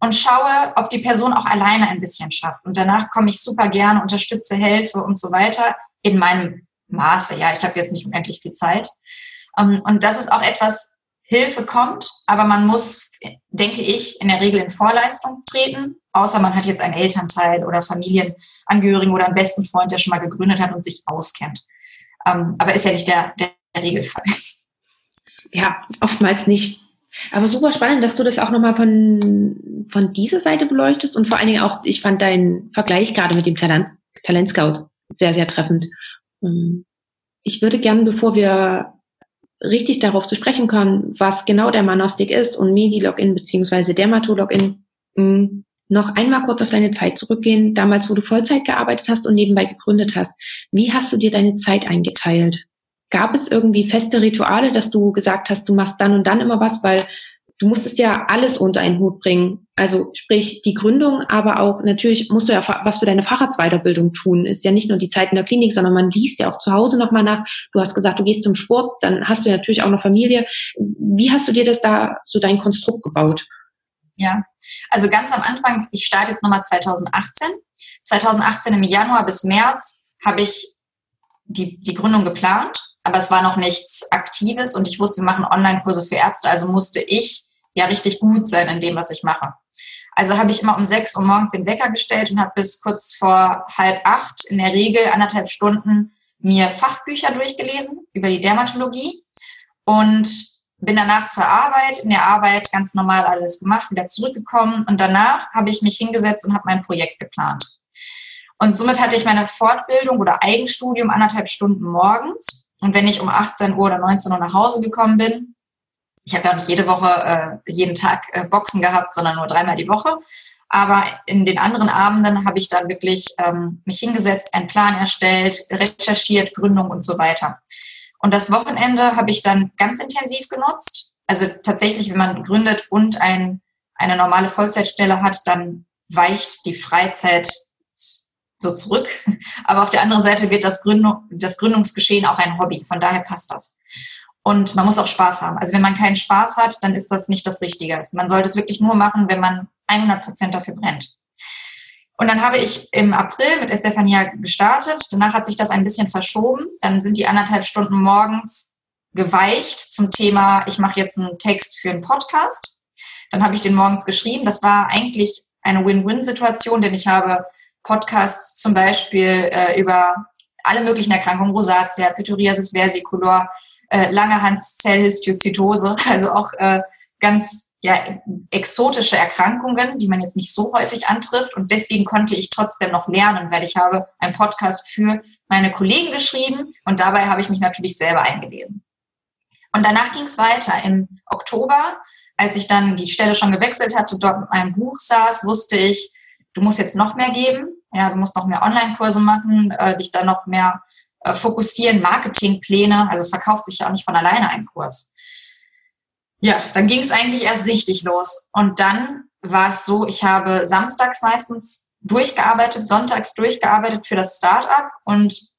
und schaue, ob die Person auch alleine ein bisschen schafft. Und danach komme ich super gerne, unterstütze, helfe und so weiter in meinem Maße. Ja, ich habe jetzt nicht unendlich viel Zeit. Ähm, und das ist auch etwas, Hilfe kommt, aber man muss, denke ich, in der Regel in Vorleistung treten, außer man hat jetzt einen Elternteil oder Familienangehörigen oder einen besten Freund, der schon mal gegründet hat und sich auskennt. Ähm, aber ist ja nicht der, der Regelfall. Ja, oftmals nicht. Aber super spannend, dass du das auch nochmal von, von dieser Seite beleuchtest und vor allen Dingen auch, ich fand deinen Vergleich gerade mit dem Talent, Talent Scout sehr, sehr treffend. Ähm, ich würde gerne, bevor wir richtig darauf zu sprechen kommen, was genau der Manostik ist und Medi-Login beziehungsweise Dermatologin, mm, noch einmal kurz auf deine Zeit zurückgehen, damals, wo du Vollzeit gearbeitet hast und nebenbei gegründet hast. Wie hast du dir deine Zeit eingeteilt? Gab es irgendwie feste Rituale, dass du gesagt hast, du machst dann und dann immer was, weil du musstest ja alles unter einen Hut bringen. Also sprich die Gründung, aber auch natürlich musst du ja was für deine Facharztweiterbildung tun. Ist ja nicht nur die Zeit in der Klinik, sondern man liest ja auch zu Hause nochmal nach. Du hast gesagt, du gehst zum Sport, dann hast du ja natürlich auch eine Familie. Wie hast du dir das da so dein Konstrukt gebaut? Ja, also ganz am Anfang, ich starte jetzt nochmal 2018. 2018 im Januar bis März habe ich die, die Gründung geplant aber es war noch nichts Aktives und ich wusste, wir machen Online-Kurse für Ärzte, also musste ich ja richtig gut sein in dem, was ich mache. Also habe ich immer um sechs Uhr morgens den Wecker gestellt und habe bis kurz vor halb acht in der Regel anderthalb Stunden mir Fachbücher durchgelesen über die Dermatologie und bin danach zur Arbeit, in der Arbeit ganz normal alles gemacht, wieder zurückgekommen und danach habe ich mich hingesetzt und habe mein Projekt geplant. Und somit hatte ich meine Fortbildung oder Eigenstudium anderthalb Stunden morgens und wenn ich um 18 Uhr oder 19 Uhr nach Hause gekommen bin, ich habe ja nicht jede Woche, äh, jeden Tag äh, Boxen gehabt, sondern nur dreimal die Woche. Aber in den anderen Abenden habe ich dann wirklich ähm, mich hingesetzt, einen Plan erstellt, recherchiert, Gründung und so weiter. Und das Wochenende habe ich dann ganz intensiv genutzt. Also tatsächlich, wenn man gründet und ein, eine normale Vollzeitstelle hat, dann weicht die Freizeit so zurück. Aber auf der anderen Seite wird das, Gründung, das Gründungsgeschehen auch ein Hobby. Von daher passt das. Und man muss auch Spaß haben. Also wenn man keinen Spaß hat, dann ist das nicht das Richtige. Man sollte es wirklich nur machen, wenn man 100 Prozent dafür brennt. Und dann habe ich im April mit Estefania gestartet. Danach hat sich das ein bisschen verschoben. Dann sind die anderthalb Stunden morgens geweicht zum Thema, ich mache jetzt einen Text für einen Podcast. Dann habe ich den morgens geschrieben. Das war eigentlich eine Win-Win-Situation, denn ich habe Podcasts zum Beispiel äh, über alle möglichen Erkrankungen, Rosatia, Pityriasis versicolor, äh, Langerhans-Zellhistiozytose, also auch äh, ganz ja, exotische Erkrankungen, die man jetzt nicht so häufig antrifft. Und deswegen konnte ich trotzdem noch lernen, weil ich habe einen Podcast für meine Kollegen geschrieben und dabei habe ich mich natürlich selber eingelesen. Und danach ging es weiter. Im Oktober, als ich dann die Stelle schon gewechselt hatte, dort mit meinem Buch saß, wusste ich, du musst jetzt noch mehr geben. Ja, du musst noch mehr Online-Kurse machen, äh, dich dann noch mehr äh, fokussieren, Marketingpläne. Also es verkauft sich ja auch nicht von alleine ein Kurs. Ja, dann ging es eigentlich erst richtig los. Und dann war es so, ich habe samstags meistens durchgearbeitet, sonntags durchgearbeitet für das Startup und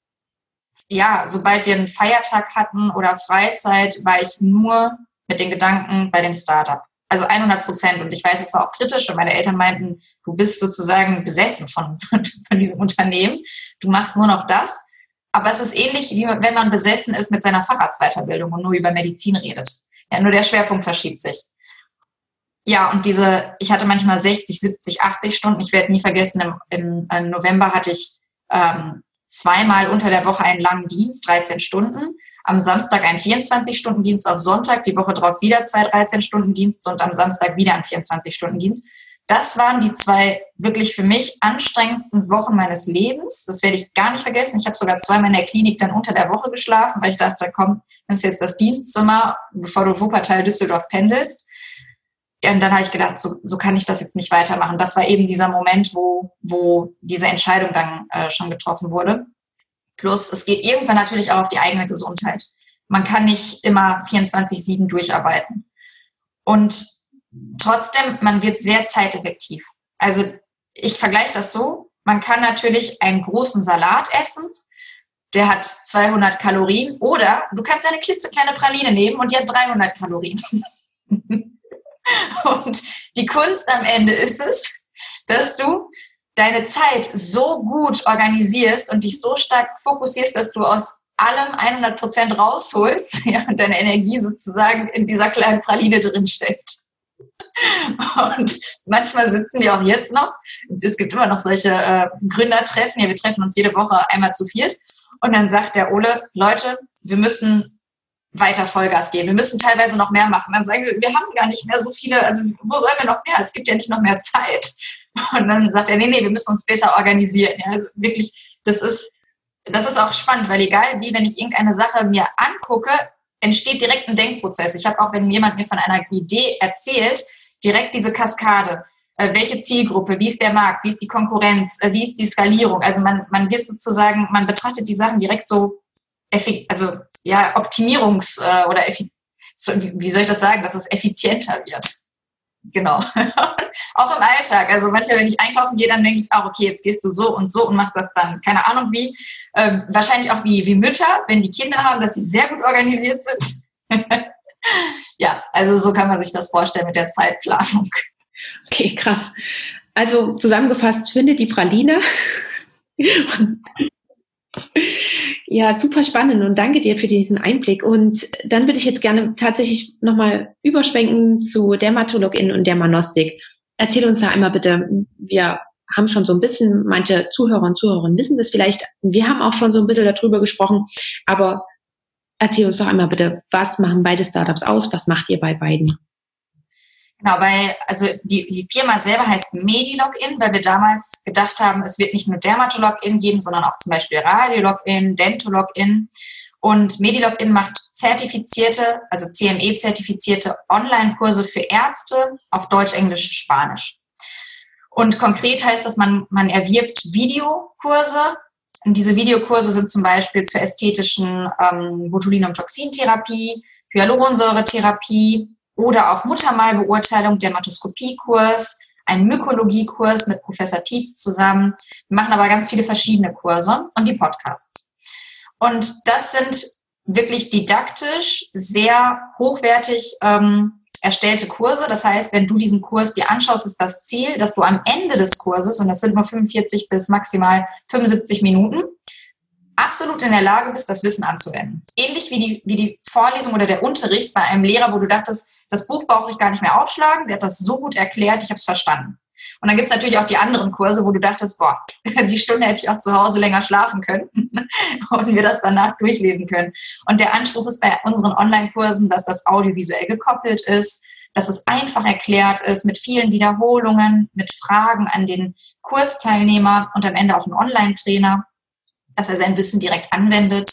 ja, sobald wir einen Feiertag hatten oder Freizeit, war ich nur mit den Gedanken bei dem Startup. Also 100 Prozent. Und ich weiß, es war auch kritisch und meine Eltern meinten, du bist sozusagen besessen von, von, diesem Unternehmen. Du machst nur noch das. Aber es ist ähnlich, wie wenn man besessen ist mit seiner Facharztweiterbildung und nur über Medizin redet. Ja, nur der Schwerpunkt verschiebt sich. Ja, und diese, ich hatte manchmal 60, 70, 80 Stunden. Ich werde nie vergessen, im, im, im November hatte ich ähm, zweimal unter der Woche einen langen Dienst, 13 Stunden am Samstag ein 24-Stunden-Dienst, auf Sonntag die Woche drauf wieder zwei 13-Stunden-Dienst und am Samstag wieder ein 24-Stunden-Dienst. Das waren die zwei wirklich für mich anstrengendsten Wochen meines Lebens. Das werde ich gar nicht vergessen. Ich habe sogar zweimal in der Klinik dann unter der Woche geschlafen, weil ich dachte, komm, nimmst jetzt das Dienstzimmer, bevor du Wuppertal Düsseldorf pendelst. Und dann habe ich gedacht, so, so kann ich das jetzt nicht weitermachen. Das war eben dieser Moment, wo, wo diese Entscheidung dann äh, schon getroffen wurde. Plus, es geht irgendwann natürlich auch auf die eigene Gesundheit. man kann nicht immer 24-7 durcharbeiten. Und trotzdem, man wird sehr zeiteffektiv. Also ich vergleiche das so, man kann natürlich einen großen Salat essen, der hat 200 Kalorien, oder du kannst eine klitzekleine Praline nehmen und die hat 300 Kalorien. und die Kunst am Ende ist es, dass du deine Zeit so gut organisierst und dich so stark fokussierst, dass du aus allem 100 Prozent rausholst ja, und deine Energie sozusagen in dieser kleinen Praline drin steckt. Und manchmal sitzen wir auch jetzt noch, es gibt immer noch solche äh, Gründertreffen, ja, wir treffen uns jede Woche einmal zu viert und dann sagt der Ole, Leute, wir müssen weiter Vollgas geben. Wir müssen teilweise noch mehr machen. Dann sagen wir, wir haben gar nicht mehr so viele, also wo sollen wir noch mehr? Es gibt ja nicht noch mehr Zeit. Und dann sagt er, nee, nee, wir müssen uns besser organisieren. Ja, also wirklich, das ist, das ist auch spannend, weil egal wie, wenn ich irgendeine Sache mir angucke, entsteht direkt ein Denkprozess. Ich habe auch, wenn jemand mir von einer Idee erzählt, direkt diese Kaskade. Äh, welche Zielgruppe, wie ist der Markt, wie ist die Konkurrenz, äh, wie ist die Skalierung? Also man, man wird sozusagen, man betrachtet die Sachen direkt so, also ja, Optimierungs- äh, oder wie soll ich das sagen, dass es effizienter wird. Genau. auch im Alltag. Also manchmal, wenn ich einkaufen gehe, dann denke ich auch, okay, jetzt gehst du so und so und machst das dann, keine Ahnung wie. Ähm, wahrscheinlich auch wie, wie Mütter, wenn die Kinder haben, dass sie sehr gut organisiert sind. ja, also so kann man sich das vorstellen mit der Zeitplanung. Okay, krass. Also zusammengefasst, findet die Praline. Ja, super spannend und danke dir für diesen Einblick. Und dann würde ich jetzt gerne tatsächlich nochmal überschwenken zu Dermatologin und Dermanostik. Erzähl uns da einmal bitte, wir haben schon so ein bisschen, manche Zuhörer und Zuhörerinnen wissen das vielleicht, wir haben auch schon so ein bisschen darüber gesprochen, aber erzähl uns doch einmal bitte, was machen beide Startups aus, was macht ihr bei beiden? Genau, weil, also die, die Firma selber heißt Medilogin, weil wir damals gedacht haben, es wird nicht nur Dermatologin geben, sondern auch zum Beispiel Radiologin, Dentologin. Und Medilogin macht zertifizierte, also CME-zertifizierte Online-Kurse für Ärzte auf Deutsch, Englisch, Spanisch. Und konkret heißt das, man, man erwirbt Videokurse. Und diese Videokurse sind zum Beispiel zur ästhetischen ähm, Botulinumtoxintherapie, Hyaluronsäuretherapie, oder auch Muttermalbeurteilung, Dermatoskopiekurs, ein Mykologiekurs mit Professor Tietz zusammen. Wir machen aber ganz viele verschiedene Kurse und die Podcasts. Und das sind wirklich didaktisch sehr hochwertig ähm, erstellte Kurse. Das heißt, wenn du diesen Kurs dir anschaust, ist das Ziel, dass du am Ende des Kurses, und das sind nur 45 bis maximal 75 Minuten, absolut in der Lage bist, das Wissen anzuwenden. Ähnlich wie die, wie die Vorlesung oder der Unterricht bei einem Lehrer, wo du dachtest, das Buch brauche ich gar nicht mehr aufschlagen, der hat das so gut erklärt, ich habe es verstanden. Und dann gibt es natürlich auch die anderen Kurse, wo du dachtest, boah, die Stunde hätte ich auch zu Hause länger schlafen können und mir das danach durchlesen können. Und der Anspruch ist bei unseren Online-Kursen, dass das audiovisuell gekoppelt ist, dass es einfach erklärt ist, mit vielen Wiederholungen, mit Fragen an den Kursteilnehmer und am Ende auch einen Online-Trainer dass er sein Wissen direkt anwendet.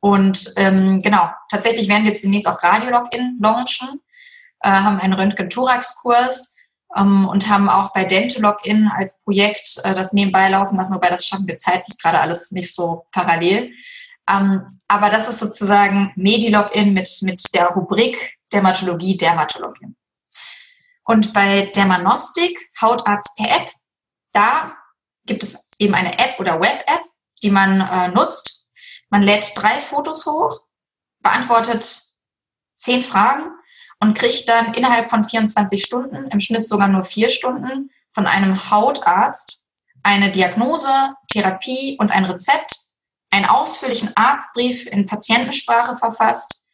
Und ähm, genau, tatsächlich werden wir jetzt demnächst auch Radiologin launchen, äh, haben einen Röntgen-Thorax-Kurs ähm, und haben auch bei Dentologin als Projekt äh, das nebenbei laufen lassen, wobei das schaffen wir zeitlich gerade alles nicht so parallel. Ähm, aber das ist sozusagen Medilogin mit, mit der Rubrik Dermatologie, Dermatologin. Und bei Dermanostik, Hautarzt per App, da gibt es eben eine App oder Web-App, die man äh, nutzt. Man lädt drei Fotos hoch, beantwortet zehn Fragen und kriegt dann innerhalb von 24 Stunden, im Schnitt sogar nur vier Stunden, von einem Hautarzt eine Diagnose, Therapie und ein Rezept, einen ausführlichen Arztbrief in Patientensprache verfasst.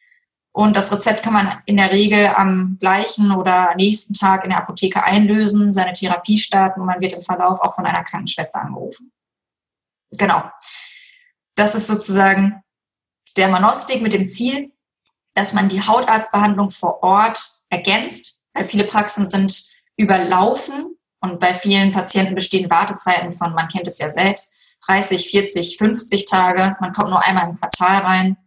Und das Rezept kann man in der Regel am gleichen oder nächsten Tag in der Apotheke einlösen, seine Therapie starten und man wird im Verlauf auch von einer Krankenschwester angerufen. Genau. Das ist sozusagen der Manostik mit dem Ziel, dass man die Hautarztbehandlung vor Ort ergänzt, weil viele Praxen sind überlaufen und bei vielen Patienten bestehen Wartezeiten von, man kennt es ja selbst, 30, 40, 50 Tage. Man kommt nur einmal im Quartal rein.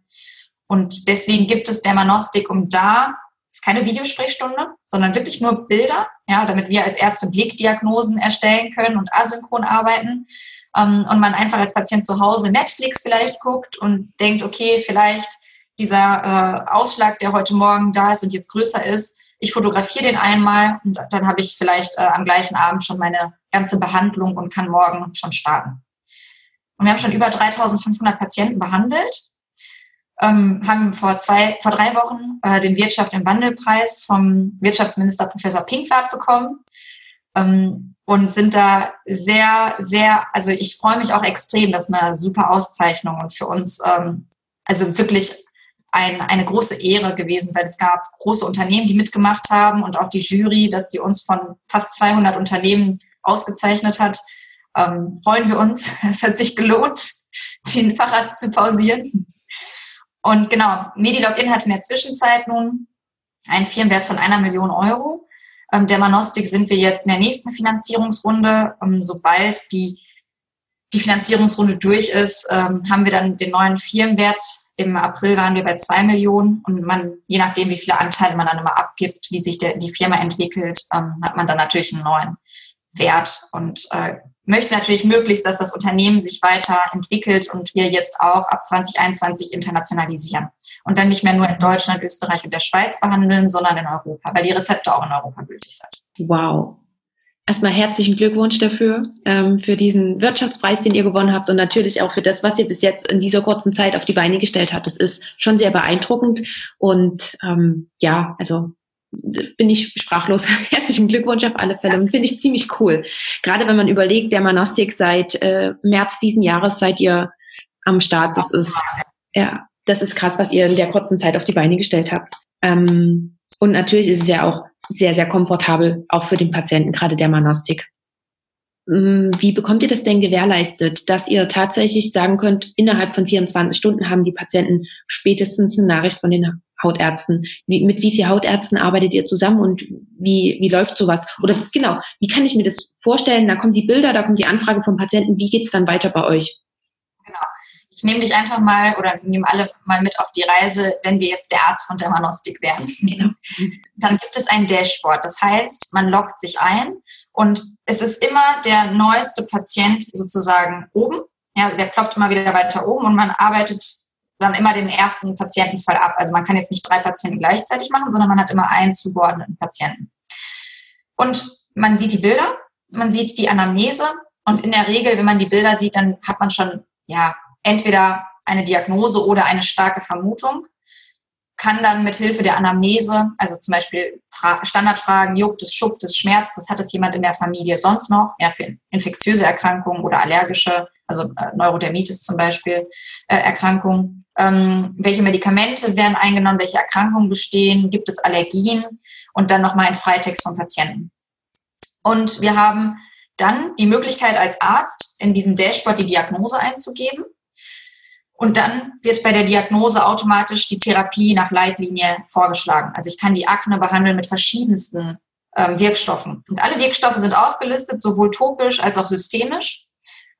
Und deswegen gibt es der Manostik, um da, ist keine Videosprechstunde, sondern wirklich nur Bilder, ja, damit wir als Ärzte Blickdiagnosen erstellen können und asynchron arbeiten ähm, und man einfach als Patient zu Hause Netflix vielleicht guckt und denkt, okay, vielleicht dieser äh, Ausschlag, der heute Morgen da ist und jetzt größer ist, ich fotografiere den einmal und dann habe ich vielleicht äh, am gleichen Abend schon meine ganze Behandlung und kann morgen schon starten. Und wir haben schon über 3500 Patienten behandelt, ähm, haben vor, zwei, vor drei Wochen äh, den Wirtschaft im Wandelpreis vom Wirtschaftsminister Professor Pinkwart bekommen ähm, und sind da sehr, sehr, also ich freue mich auch extrem, das ist eine super Auszeichnung und für uns ähm, also wirklich ein, eine große Ehre gewesen, weil es gab große Unternehmen, die mitgemacht haben und auch die Jury, dass die uns von fast 200 Unternehmen ausgezeichnet hat. Ähm, freuen wir uns. Es hat sich gelohnt, den Facharzt zu pausieren. Und genau, Medilogin hat in der Zwischenzeit nun einen Firmenwert von einer Million Euro. Ähm, der Manostik sind wir jetzt in der nächsten Finanzierungsrunde. Ähm, sobald die, die Finanzierungsrunde durch ist, ähm, haben wir dann den neuen Firmenwert im April waren wir bei zwei Millionen und man, je nachdem, wie viele Anteile man dann immer abgibt, wie sich der, die Firma entwickelt, ähm, hat man dann natürlich einen neuen Wert und äh, möchte natürlich möglichst, dass das Unternehmen sich weiterentwickelt und wir jetzt auch ab 2021 internationalisieren und dann nicht mehr nur in Deutschland, Österreich und der Schweiz behandeln, sondern in Europa, weil die Rezepte auch in Europa gültig sind. Wow. Erstmal herzlichen Glückwunsch dafür, ähm, für diesen Wirtschaftspreis, den ihr gewonnen habt und natürlich auch für das, was ihr bis jetzt in dieser kurzen Zeit auf die Beine gestellt habt. Das ist schon sehr beeindruckend und ähm, ja, also bin ich sprachlos. Herzlichen Glückwunsch auf alle Fälle und finde ich ziemlich cool. Gerade wenn man überlegt, der Manostik seit äh, März diesen Jahres seid ihr am Start. Das ist ja, das ist krass, was ihr in der kurzen Zeit auf die Beine gestellt habt. Ähm, und natürlich ist es ja auch sehr, sehr komfortabel, auch für den Patienten, gerade der Manostik. Mm, wie bekommt ihr das denn gewährleistet, dass ihr tatsächlich sagen könnt, innerhalb von 24 Stunden haben die Patienten spätestens eine Nachricht von den Hautärzten? Wie, mit wie vielen Hautärzten arbeitet ihr zusammen und wie, wie läuft sowas? Oder genau, wie kann ich mir das vorstellen? Da kommen die Bilder, da kommt die Anfrage vom Patienten. Wie geht's dann weiter bei euch? Ich nehme dich einfach mal oder nehme alle mal mit auf die Reise, wenn wir jetzt der Arzt von Dermanostik wären. Genau. Dann gibt es ein Dashboard. Das heißt, man loggt sich ein und es ist immer der neueste Patient sozusagen oben. Ja, der ploppt immer wieder weiter oben und man arbeitet dann immer den ersten Patientenfall ab. Also man kann jetzt nicht drei Patienten gleichzeitig machen, sondern man hat immer einen zugeordneten Patienten. Und man sieht die Bilder, man sieht die Anamnese und in der Regel, wenn man die Bilder sieht, dann hat man schon ja entweder eine Diagnose oder eine starke Vermutung, kann dann mit Hilfe der Anamnese, also zum Beispiel Standardfragen, juckt es, schuckt es, schmerzt es, hat es jemand in der Familie sonst noch, ja, für infektiöse Erkrankungen oder allergische, also äh, Neurodermitis zum Beispiel, äh, Erkrankungen. Ähm, welche Medikamente werden eingenommen, welche Erkrankungen bestehen, gibt es Allergien und dann nochmal ein Freitext vom Patienten. Und wir haben dann die Möglichkeit als Arzt in diesem Dashboard die Diagnose einzugeben und dann wird bei der Diagnose automatisch die Therapie nach Leitlinie vorgeschlagen. Also ich kann die Akne behandeln mit verschiedensten ähm, Wirkstoffen. Und alle Wirkstoffe sind aufgelistet, sowohl topisch als auch systemisch.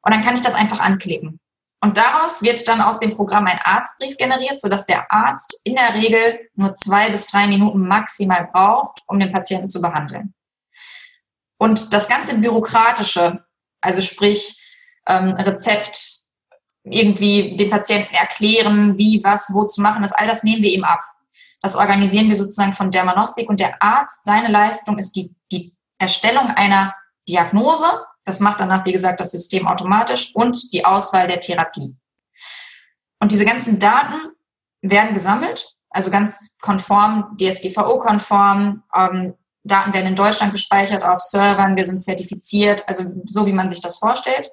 Und dann kann ich das einfach anklicken. Und daraus wird dann aus dem Programm ein Arztbrief generiert, sodass der Arzt in der Regel nur zwei bis drei Minuten maximal braucht, um den Patienten zu behandeln. Und das ganze Bürokratische, also sprich ähm, Rezept, irgendwie den Patienten erklären, wie, was, wo zu machen ist. All das nehmen wir ihm ab. Das organisieren wir sozusagen von Dermanostik und der Arzt, seine Leistung ist die, die Erstellung einer Diagnose. Das macht danach, wie gesagt, das System automatisch und die Auswahl der Therapie. Und diese ganzen Daten werden gesammelt, also ganz konform, DSGVO-konform. Ähm, Daten werden in Deutschland gespeichert auf Servern, wir sind zertifiziert, also so wie man sich das vorstellt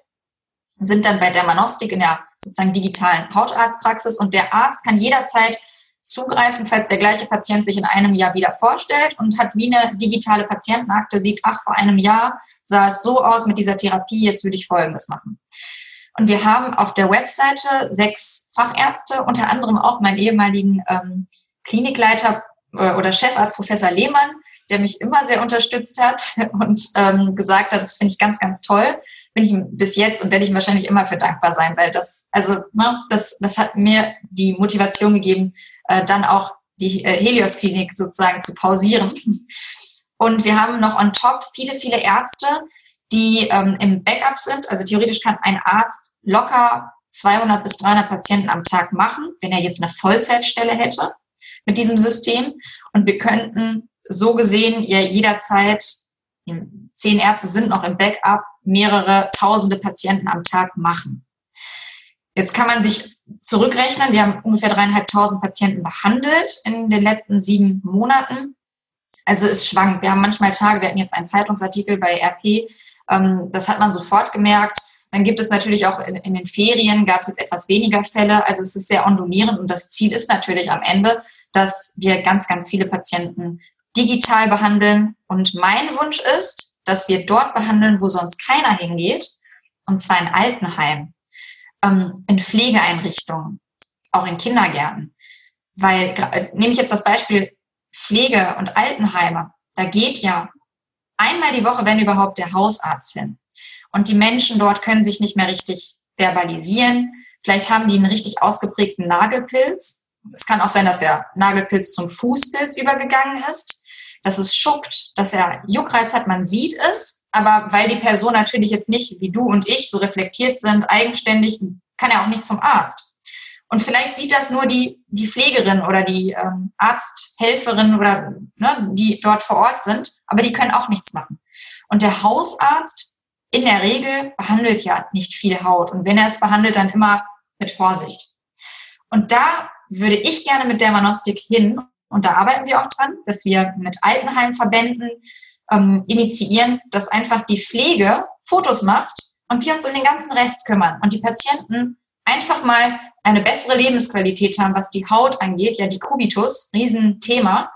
sind dann bei Dermanostik in der sozusagen digitalen Hautarztpraxis und der Arzt kann jederzeit zugreifen, falls der gleiche Patient sich in einem Jahr wieder vorstellt und hat wie eine digitale Patientenakte, sieht, ach, vor einem Jahr sah es so aus mit dieser Therapie, jetzt würde ich Folgendes machen. Und wir haben auf der Webseite sechs Fachärzte, unter anderem auch meinen ehemaligen ähm, Klinikleiter äh, oder Chefarzt Professor Lehmann, der mich immer sehr unterstützt hat und ähm, gesagt hat, das finde ich ganz, ganz toll bin ich bis jetzt und werde ich wahrscheinlich immer für dankbar sein, weil das, also, ne, das, das hat mir die Motivation gegeben, äh, dann auch die äh, Helios-Klinik sozusagen zu pausieren. Und wir haben noch on top viele, viele Ärzte, die ähm, im Backup sind. Also theoretisch kann ein Arzt locker 200 bis 300 Patienten am Tag machen, wenn er jetzt eine Vollzeitstelle hätte mit diesem System. Und wir könnten so gesehen ja jederzeit, zehn Ärzte sind noch im Backup, mehrere tausende Patienten am Tag machen. Jetzt kann man sich zurückrechnen. Wir haben ungefähr dreieinhalbtausend Patienten behandelt in den letzten sieben Monaten. Also es schwankt. Wir haben manchmal Tage, wir hatten jetzt einen Zeitungsartikel bei RP, ähm, das hat man sofort gemerkt. Dann gibt es natürlich auch in, den Ferien gab es jetzt etwas weniger Fälle. Also es ist sehr ondulierend und das Ziel ist natürlich am Ende, dass wir ganz, ganz viele Patienten digital behandeln. Und mein Wunsch ist, dass wir dort behandeln, wo sonst keiner hingeht, und zwar in Altenheim, ähm, in Pflegeeinrichtungen, auch in Kindergärten. Weil, äh, nehme ich jetzt das Beispiel Pflege und Altenheime, da geht ja einmal die Woche, wenn überhaupt, der Hausarzt hin. Und die Menschen dort können sich nicht mehr richtig verbalisieren. Vielleicht haben die einen richtig ausgeprägten Nagelpilz. Es kann auch sein, dass der Nagelpilz zum Fußpilz übergegangen ist, dass es schuckt, dass er Juckreiz hat, man sieht es, aber weil die Person natürlich jetzt nicht wie du und ich so reflektiert sind, eigenständig, kann er auch nicht zum Arzt. Und vielleicht sieht das nur die, die Pflegerin oder die ähm, Arzthelferin oder ne, die dort vor Ort sind, aber die können auch nichts machen. Und der Hausarzt in der Regel behandelt ja nicht viel Haut. Und wenn er es behandelt, dann immer mit Vorsicht. Und da würde ich gerne mit Dermanostik hin, und da arbeiten wir auch dran, dass wir mit Altenheimverbänden ähm, initiieren, dass einfach die Pflege Fotos macht und wir uns um den ganzen Rest kümmern und die Patienten einfach mal eine bessere Lebensqualität haben, was die Haut angeht. Ja, die Kubitus, Riesenthema.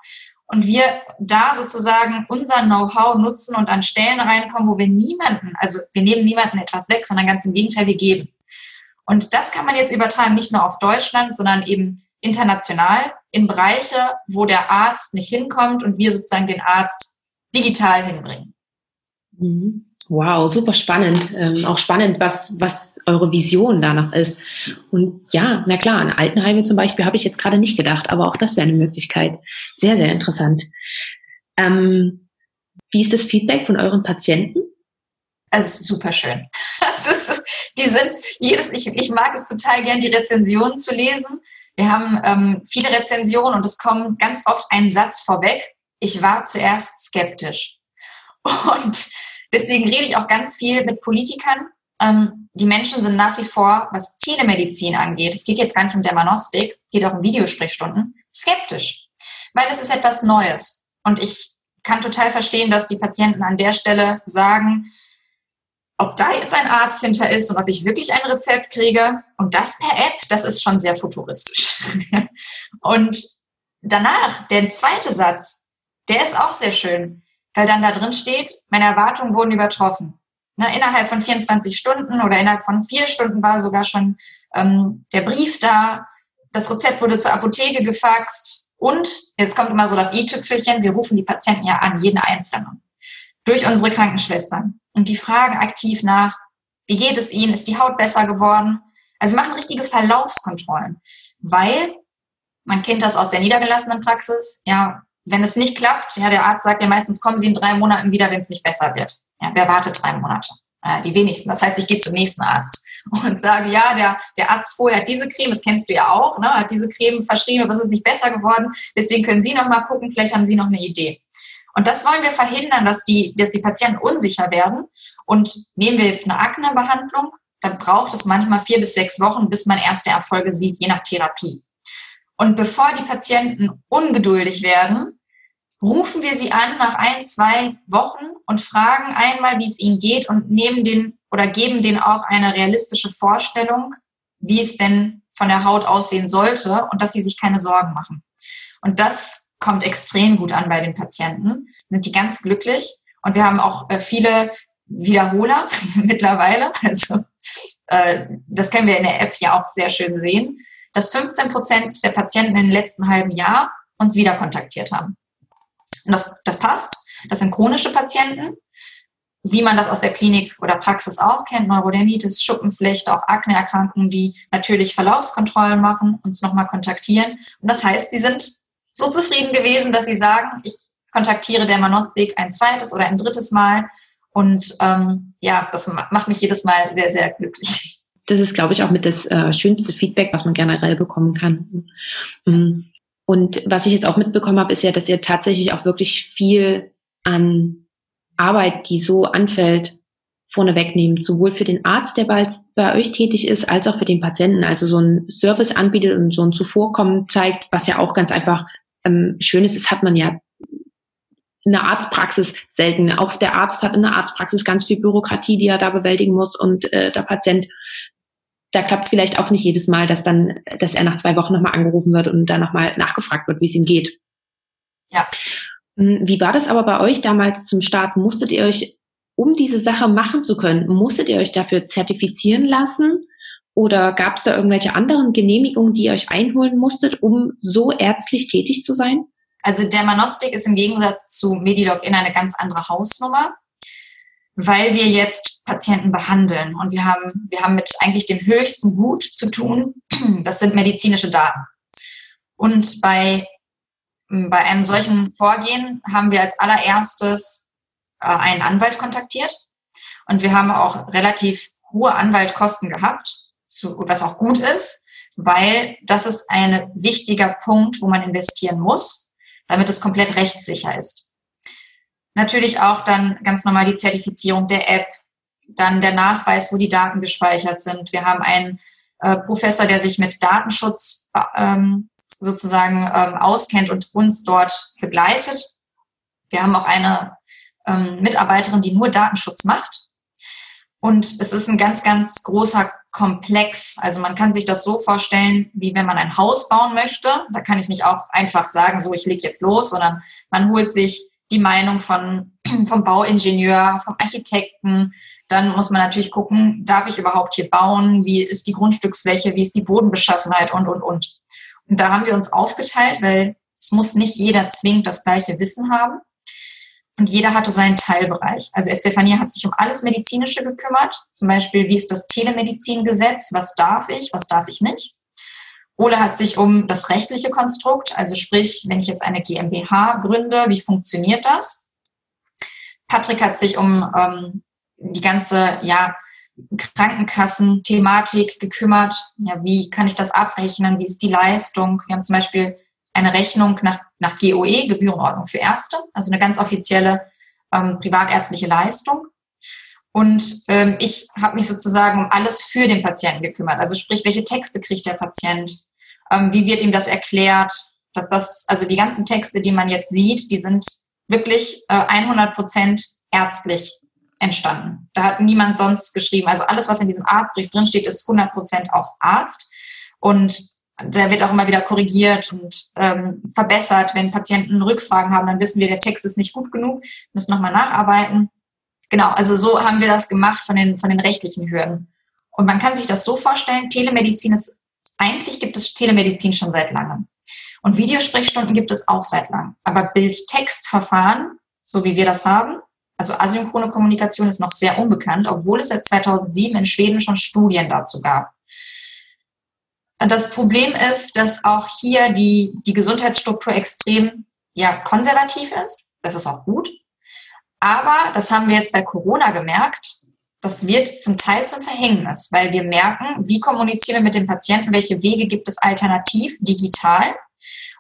Und wir da sozusagen unser Know-how nutzen und an Stellen reinkommen, wo wir niemanden, also wir nehmen niemanden etwas weg, sondern ganz im Gegenteil, wir geben. Und das kann man jetzt übertragen, nicht nur auf Deutschland, sondern eben international in Bereiche, wo der Arzt nicht hinkommt und wir sozusagen den Arzt digital hinbringen. Mhm. Wow, super spannend. Ähm, auch spannend, was, was eure Vision da noch ist. Und ja, na klar, an Altenheime zum Beispiel habe ich jetzt gerade nicht gedacht, aber auch das wäre eine Möglichkeit. Sehr, sehr interessant. Ähm, wie ist das Feedback von euren Patienten? Also es ist super schön. Ist, die sind jedes, ich, ich mag es total gern, die Rezensionen zu lesen. Wir haben ähm, viele Rezensionen und es kommt ganz oft ein Satz vorweg. Ich war zuerst skeptisch. Und Deswegen rede ich auch ganz viel mit Politikern. Ähm, die Menschen sind nach wie vor, was Telemedizin angeht, es geht jetzt gar nicht um Dermanostik, geht auch um Videosprechstunden, skeptisch. Weil es ist etwas Neues. Und ich kann total verstehen, dass die Patienten an der Stelle sagen, ob da jetzt ein Arzt hinter ist und ob ich wirklich ein Rezept kriege und das per App, das ist schon sehr futuristisch. und danach, der zweite Satz, der ist auch sehr schön weil dann da drin steht, meine Erwartungen wurden übertroffen. Ne, innerhalb von 24 Stunden oder innerhalb von vier Stunden war sogar schon ähm, der Brief da, das Rezept wurde zur Apotheke gefaxt und jetzt kommt immer so das i-Tüpfelchen, wir rufen die Patienten ja an, jeden Einzelnen, durch unsere Krankenschwestern. Und die fragen aktiv nach, wie geht es ihnen, ist die Haut besser geworden? Also machen richtige Verlaufskontrollen, weil man kennt das aus der niedergelassenen Praxis, ja, wenn es nicht klappt, ja, der Arzt sagt ja meistens, kommen Sie in drei Monaten wieder, wenn es nicht besser wird. Ja, wer wartet drei Monate? Ja, die wenigsten. Das heißt, ich gehe zum nächsten Arzt und sage, ja, der, der Arzt vorher hat diese Creme, das kennst du ja auch, ne, hat diese Creme verschrieben, aber es ist nicht besser geworden. Deswegen können Sie noch mal gucken, vielleicht haben Sie noch eine Idee. Und das wollen wir verhindern, dass die, dass die Patienten unsicher werden. Und nehmen wir jetzt eine Aknebehandlung, dann braucht es manchmal vier bis sechs Wochen, bis man erste Erfolge sieht, je nach Therapie. Und bevor die Patienten ungeduldig werden, rufen wir sie an nach ein, zwei Wochen und fragen einmal, wie es ihnen geht und nehmen den oder geben denen auch eine realistische Vorstellung, wie es denn von der Haut aussehen sollte und dass sie sich keine Sorgen machen. Und das kommt extrem gut an bei den Patienten, sind die ganz glücklich. Und wir haben auch äh, viele Wiederholer mittlerweile. Also äh, das können wir in der App ja auch sehr schön sehen dass 15 Prozent der Patienten im letzten halben Jahr uns wieder kontaktiert haben. Und das, das passt. Das sind chronische Patienten, wie man das aus der Klinik oder Praxis auch kennt, Neurodermitis, Schuppenflecht, auch Akneerkrankungen, die natürlich Verlaufskontrollen machen, uns nochmal kontaktieren. Und das heißt, sie sind so zufrieden gewesen, dass sie sagen, ich kontaktiere der Manostik ein zweites oder ein drittes Mal. Und ähm, ja, das macht mich jedes Mal sehr, sehr glücklich. das ist, glaube ich, auch mit das äh, schönste Feedback, was man generell bekommen kann. Mhm. Und was ich jetzt auch mitbekommen habe, ist ja, dass ihr tatsächlich auch wirklich viel an Arbeit, die so anfällt, vorne wegnehmt, sowohl für den Arzt, der bei, bei euch tätig ist, als auch für den Patienten. Also so ein Service anbietet und so ein Zuvorkommen zeigt, was ja auch ganz einfach ähm, schön ist. Das hat man ja in der Arztpraxis selten. Auch der Arzt hat in der Arztpraxis ganz viel Bürokratie, die er da bewältigen muss und äh, der Patient da klappt es vielleicht auch nicht jedes Mal, dass dann, dass er nach zwei Wochen nochmal angerufen wird und dann nochmal nachgefragt wird, wie es ihm geht. Ja. Hm, wie war das aber bei euch damals zum Start? Musstet ihr euch, um diese Sache machen zu können, musstet ihr euch dafür zertifizieren lassen? Oder gab es da irgendwelche anderen Genehmigungen, die ihr euch einholen musstet, um so ärztlich tätig zu sein? Also Dermanostik ist im Gegensatz zu Medilogin eine ganz andere Hausnummer weil wir jetzt Patienten behandeln und wir haben, wir haben mit eigentlich dem höchsten Gut zu tun. Das sind medizinische Daten. Und bei, bei einem solchen Vorgehen haben wir als allererstes äh, einen Anwalt kontaktiert und wir haben auch relativ hohe Anwaltkosten gehabt, was auch gut ist, weil das ist ein wichtiger Punkt, wo man investieren muss, damit es komplett rechtssicher ist. Natürlich auch dann ganz normal die Zertifizierung der App, dann der Nachweis, wo die Daten gespeichert sind. Wir haben einen äh, Professor, der sich mit Datenschutz ähm, sozusagen ähm, auskennt und uns dort begleitet. Wir haben auch eine ähm, Mitarbeiterin, die nur Datenschutz macht. Und es ist ein ganz, ganz großer Komplex. Also man kann sich das so vorstellen, wie wenn man ein Haus bauen möchte. Da kann ich nicht auch einfach sagen, so ich lege jetzt los, sondern man holt sich die Meinung von, vom Bauingenieur, vom Architekten. Dann muss man natürlich gucken, darf ich überhaupt hier bauen? Wie ist die Grundstücksfläche? Wie ist die Bodenbeschaffenheit? Und, und, und. Und da haben wir uns aufgeteilt, weil es muss nicht jeder zwingend das gleiche Wissen haben. Und jeder hatte seinen Teilbereich. Also Estefania hat sich um alles Medizinische gekümmert. Zum Beispiel, wie ist das Telemedizingesetz? Was darf ich? Was darf ich nicht? Ole hat sich um das rechtliche Konstrukt, also sprich, wenn ich jetzt eine GmbH gründe, wie funktioniert das? Patrick hat sich um ähm, die ganze ja, Krankenkassen-Thematik gekümmert. Ja, wie kann ich das abrechnen? Wie ist die Leistung? Wir haben zum Beispiel eine Rechnung nach, nach GOE, Gebührenordnung für Ärzte, also eine ganz offizielle ähm, privatärztliche Leistung. Und ähm, ich habe mich sozusagen um alles für den Patienten gekümmert. Also sprich, welche Texte kriegt der Patient? Ähm, wie wird ihm das erklärt? Dass das, also die ganzen Texte, die man jetzt sieht, die sind wirklich äh, 100 Prozent ärztlich entstanden. Da hat niemand sonst geschrieben. Also alles, was in diesem Arztbrief drinsteht, ist 100 Prozent auch Arzt. Und der wird auch immer wieder korrigiert und ähm, verbessert. Wenn Patienten Rückfragen haben, dann wissen wir, der Text ist nicht gut genug, müssen nochmal nacharbeiten. Genau, also so haben wir das gemacht von den, von den rechtlichen Hürden. Und man kann sich das so vorstellen, Telemedizin ist, eigentlich gibt es Telemedizin schon seit langem. Und Videosprechstunden gibt es auch seit langem. Aber Bild-Text-Verfahren, so wie wir das haben, also asynchrone Kommunikation ist noch sehr unbekannt, obwohl es seit 2007 in Schweden schon Studien dazu gab. Das Problem ist, dass auch hier die, die Gesundheitsstruktur extrem ja, konservativ ist. Das ist auch gut. Aber das haben wir jetzt bei Corona gemerkt. Das wird zum Teil zum Verhängnis, weil wir merken, wie kommunizieren wir mit dem Patienten, welche Wege gibt es alternativ, digital.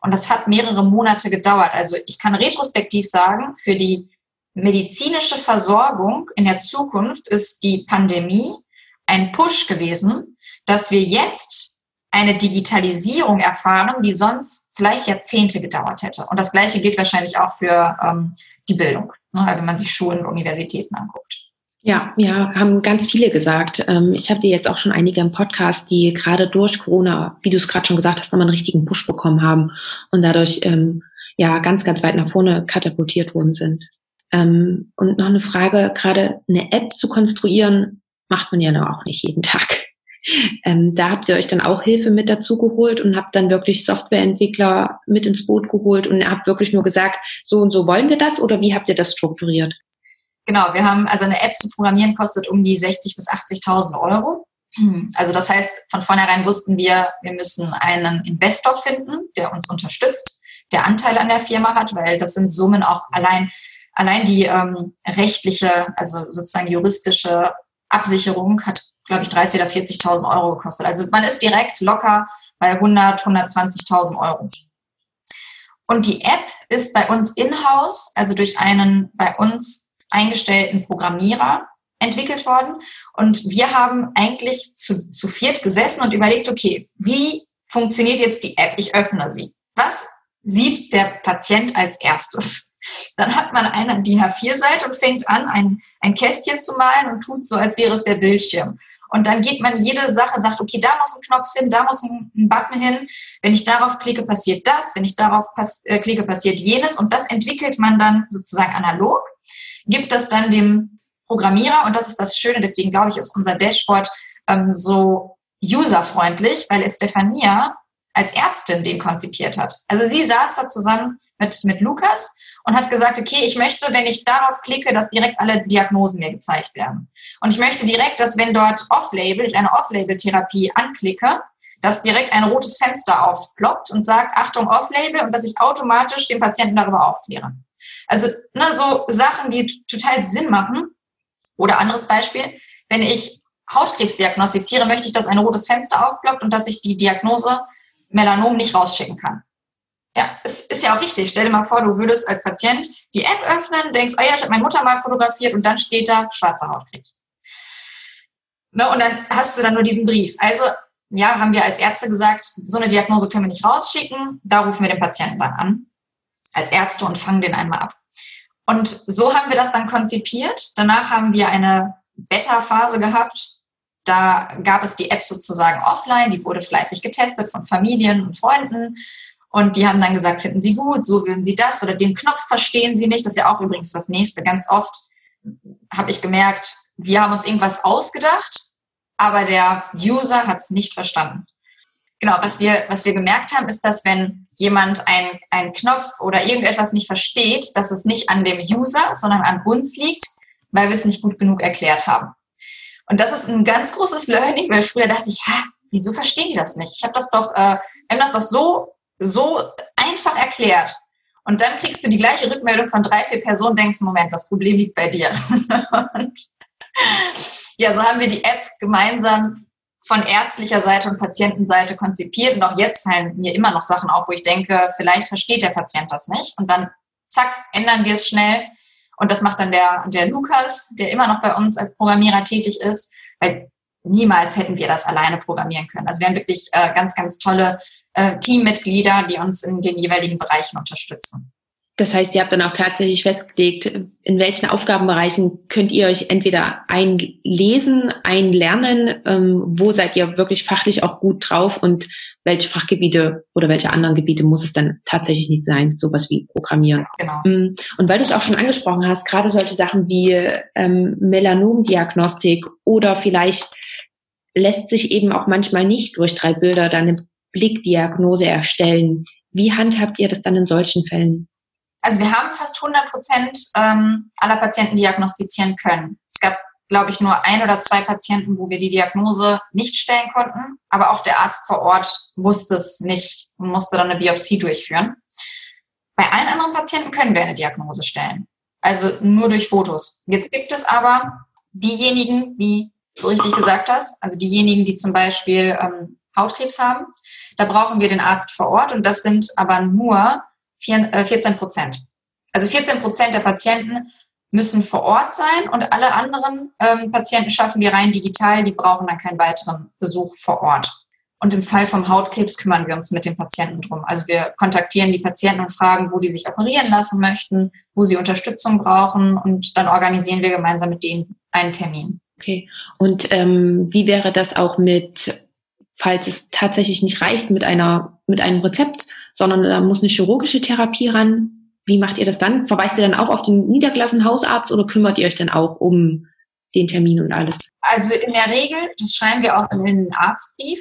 Und das hat mehrere Monate gedauert. Also ich kann retrospektiv sagen, für die medizinische Versorgung in der Zukunft ist die Pandemie ein Push gewesen, dass wir jetzt eine Digitalisierung erfahren, die sonst vielleicht Jahrzehnte gedauert hätte. Und das Gleiche gilt wahrscheinlich auch für ähm, die Bildung ne, wenn man sich Schulen und Universitäten anguckt. Ja, ja, haben ganz viele gesagt. Ähm, ich habe dir jetzt auch schon einige im Podcast, die gerade durch Corona, wie du es gerade schon gesagt hast, nochmal einen richtigen Push bekommen haben und dadurch ähm, ja ganz, ganz weit nach vorne katapultiert worden sind. Ähm, und noch eine Frage, gerade eine App zu konstruieren, macht man ja auch nicht jeden Tag. Ähm, da habt ihr euch dann auch Hilfe mit dazu geholt und habt dann wirklich Softwareentwickler mit ins Boot geholt und habt wirklich nur gesagt, so und so wollen wir das oder wie habt ihr das strukturiert? Genau, wir haben also eine App zu programmieren kostet um die 60 bis 80.000 Euro. Also das heißt, von vornherein wussten wir, wir müssen einen Investor finden, der uns unterstützt, der Anteil an der Firma hat, weil das sind Summen auch allein allein die ähm, rechtliche, also sozusagen juristische Absicherung hat glaube ich, 30 oder 40.000 Euro gekostet. Also man ist direkt locker bei 100, 120.000 Euro. Und die App ist bei uns in-house, also durch einen bei uns eingestellten Programmierer entwickelt worden. Und wir haben eigentlich zu, zu viert gesessen und überlegt, okay, wie funktioniert jetzt die App? Ich öffne sie. Was sieht der Patient als erstes? Dann hat man eine DIN A4-Seite und fängt an, ein, ein Kästchen zu malen und tut so, als wäre es der Bildschirm. Und dann geht man jede Sache, sagt, okay, da muss ein Knopf hin, da muss ein, Button hin. Wenn ich darauf klicke, passiert das. Wenn ich darauf pass äh, klicke, passiert jenes. Und das entwickelt man dann sozusagen analog, gibt das dann dem Programmierer. Und das ist das Schöne. Deswegen glaube ich, ist unser Dashboard ähm, so userfreundlich, weil Stefania als Ärztin den konzipiert hat. Also sie saß da zusammen mit, mit Lukas und hat gesagt, okay, ich möchte, wenn ich darauf klicke, dass direkt alle Diagnosen mir gezeigt werden. Und ich möchte direkt, dass wenn dort Off-Label, ich eine Off-Label-Therapie anklicke, dass direkt ein rotes Fenster aufploppt und sagt, Achtung, Off-Label und dass ich automatisch den Patienten darüber aufkläre. Also ne, so Sachen, die total Sinn machen. Oder anderes Beispiel, wenn ich Hautkrebs diagnostiziere, möchte ich, dass ein rotes Fenster aufploppt und dass ich die Diagnose Melanom nicht rausschicken kann. Ja, es ist ja auch richtig. Stell dir mal vor, du würdest als Patient die App öffnen, denkst, oh ja, ich habe meine Mutter mal fotografiert und dann steht da schwarzer Hautkrebs. Ne, und dann hast du dann nur diesen Brief. Also, ja, haben wir als Ärzte gesagt, so eine Diagnose können wir nicht rausschicken. Da rufen wir den Patienten dann an als Ärzte und fangen den einmal ab. Und so haben wir das dann konzipiert. Danach haben wir eine Beta-Phase gehabt. Da gab es die App sozusagen offline. Die wurde fleißig getestet von Familien und Freunden. Und die haben dann gesagt, finden Sie gut, so würden Sie das oder den Knopf verstehen Sie nicht. Das ist ja auch übrigens das nächste. Ganz oft habe ich gemerkt, wir haben uns irgendwas ausgedacht, aber der User hat es nicht verstanden. Genau, was wir, was wir gemerkt haben, ist, dass wenn jemand einen Knopf oder irgendetwas nicht versteht, dass es nicht an dem User, sondern an uns liegt, weil wir es nicht gut genug erklärt haben. Und das ist ein ganz großes Learning, weil früher dachte ich, ha, wieso verstehen die das nicht? Ich habe das doch, äh, wir haben das doch so so einfach erklärt. Und dann kriegst du die gleiche Rückmeldung von drei, vier Personen, denkst, Moment, das Problem liegt bei dir. und ja, so haben wir die App gemeinsam von ärztlicher Seite und Patientenseite konzipiert. Und auch jetzt fallen mir immer noch Sachen auf, wo ich denke, vielleicht versteht der Patient das nicht. Und dann, zack, ändern wir es schnell. Und das macht dann der, der Lukas, der immer noch bei uns als Programmierer tätig ist, weil niemals hätten wir das alleine programmieren können. Also wir haben wirklich äh, ganz, ganz tolle äh, Teammitglieder, die uns in den jeweiligen Bereichen unterstützen. Das heißt, ihr habt dann auch tatsächlich festgelegt, in welchen Aufgabenbereichen könnt ihr euch entweder einlesen, einlernen, ähm, wo seid ihr wirklich fachlich auch gut drauf und welche Fachgebiete oder welche anderen Gebiete muss es dann tatsächlich nicht sein, sowas wie Programmieren. Genau. Mm, und weil du es auch schon angesprochen hast, gerade solche Sachen wie ähm, Melanomdiagnostik oder vielleicht lässt sich eben auch manchmal nicht durch drei Bilder dann Blickdiagnose erstellen. Wie handhabt ihr das dann in solchen Fällen? Also wir haben fast 100 Prozent ähm, aller Patienten diagnostizieren können. Es gab, glaube ich, nur ein oder zwei Patienten, wo wir die Diagnose nicht stellen konnten. Aber auch der Arzt vor Ort wusste es nicht und musste dann eine Biopsie durchführen. Bei allen anderen Patienten können wir eine Diagnose stellen. Also nur durch Fotos. Jetzt gibt es aber diejenigen, wie du richtig gesagt hast, also diejenigen, die zum Beispiel ähm, Hautkrebs haben, da brauchen wir den Arzt vor Ort und das sind aber nur 14 äh, Prozent. Also 14 Prozent der Patienten müssen vor Ort sein und alle anderen ähm, Patienten schaffen wir rein digital, die brauchen dann keinen weiteren Besuch vor Ort. Und im Fall vom Hautkrebs kümmern wir uns mit den Patienten drum. Also wir kontaktieren die Patienten und fragen, wo die sich operieren lassen möchten, wo sie Unterstützung brauchen und dann organisieren wir gemeinsam mit denen einen Termin. Okay. Und ähm, wie wäre das auch mit falls es tatsächlich nicht reicht mit einer, mit einem Rezept, sondern da muss eine chirurgische Therapie ran. Wie macht ihr das dann? Verweist ihr dann auch auf den niedergelassenen Hausarzt oder kümmert ihr euch dann auch um den Termin und alles? Also in der Regel, das schreiben wir auch in den Arztbrief,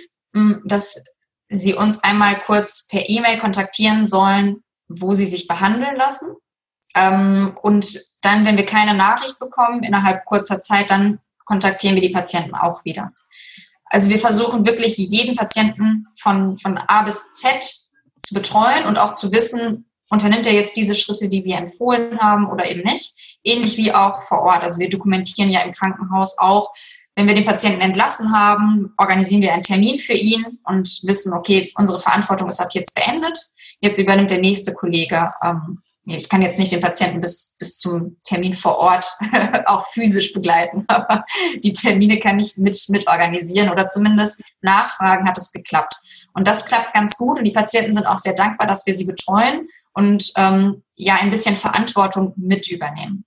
dass sie uns einmal kurz per E-Mail kontaktieren sollen, wo sie sich behandeln lassen. Ähm, und dann, wenn wir keine Nachricht bekommen, innerhalb kurzer Zeit, dann kontaktieren wir die Patienten auch wieder. Also wir versuchen wirklich jeden Patienten von, von A bis Z zu betreuen und auch zu wissen, unternimmt er jetzt diese Schritte, die wir empfohlen haben oder eben nicht. Ähnlich wie auch vor Ort. Also wir dokumentieren ja im Krankenhaus auch, Wenn wir den Patienten entlassen haben, organisieren wir einen Termin für ihn und wissen, okay, unsere Verantwortung ist ab jetzt beendet. Jetzt übernimmt der nächste Kollege. Ähm, ich kann jetzt nicht den Patienten bis, bis zum Termin vor Ort auch physisch begleiten, aber die Termine kann ich mit, mit organisieren oder zumindest nachfragen, hat es geklappt. Und das klappt ganz gut und die Patienten sind auch sehr dankbar, dass wir sie betreuen und ähm, ja ein bisschen Verantwortung mit übernehmen.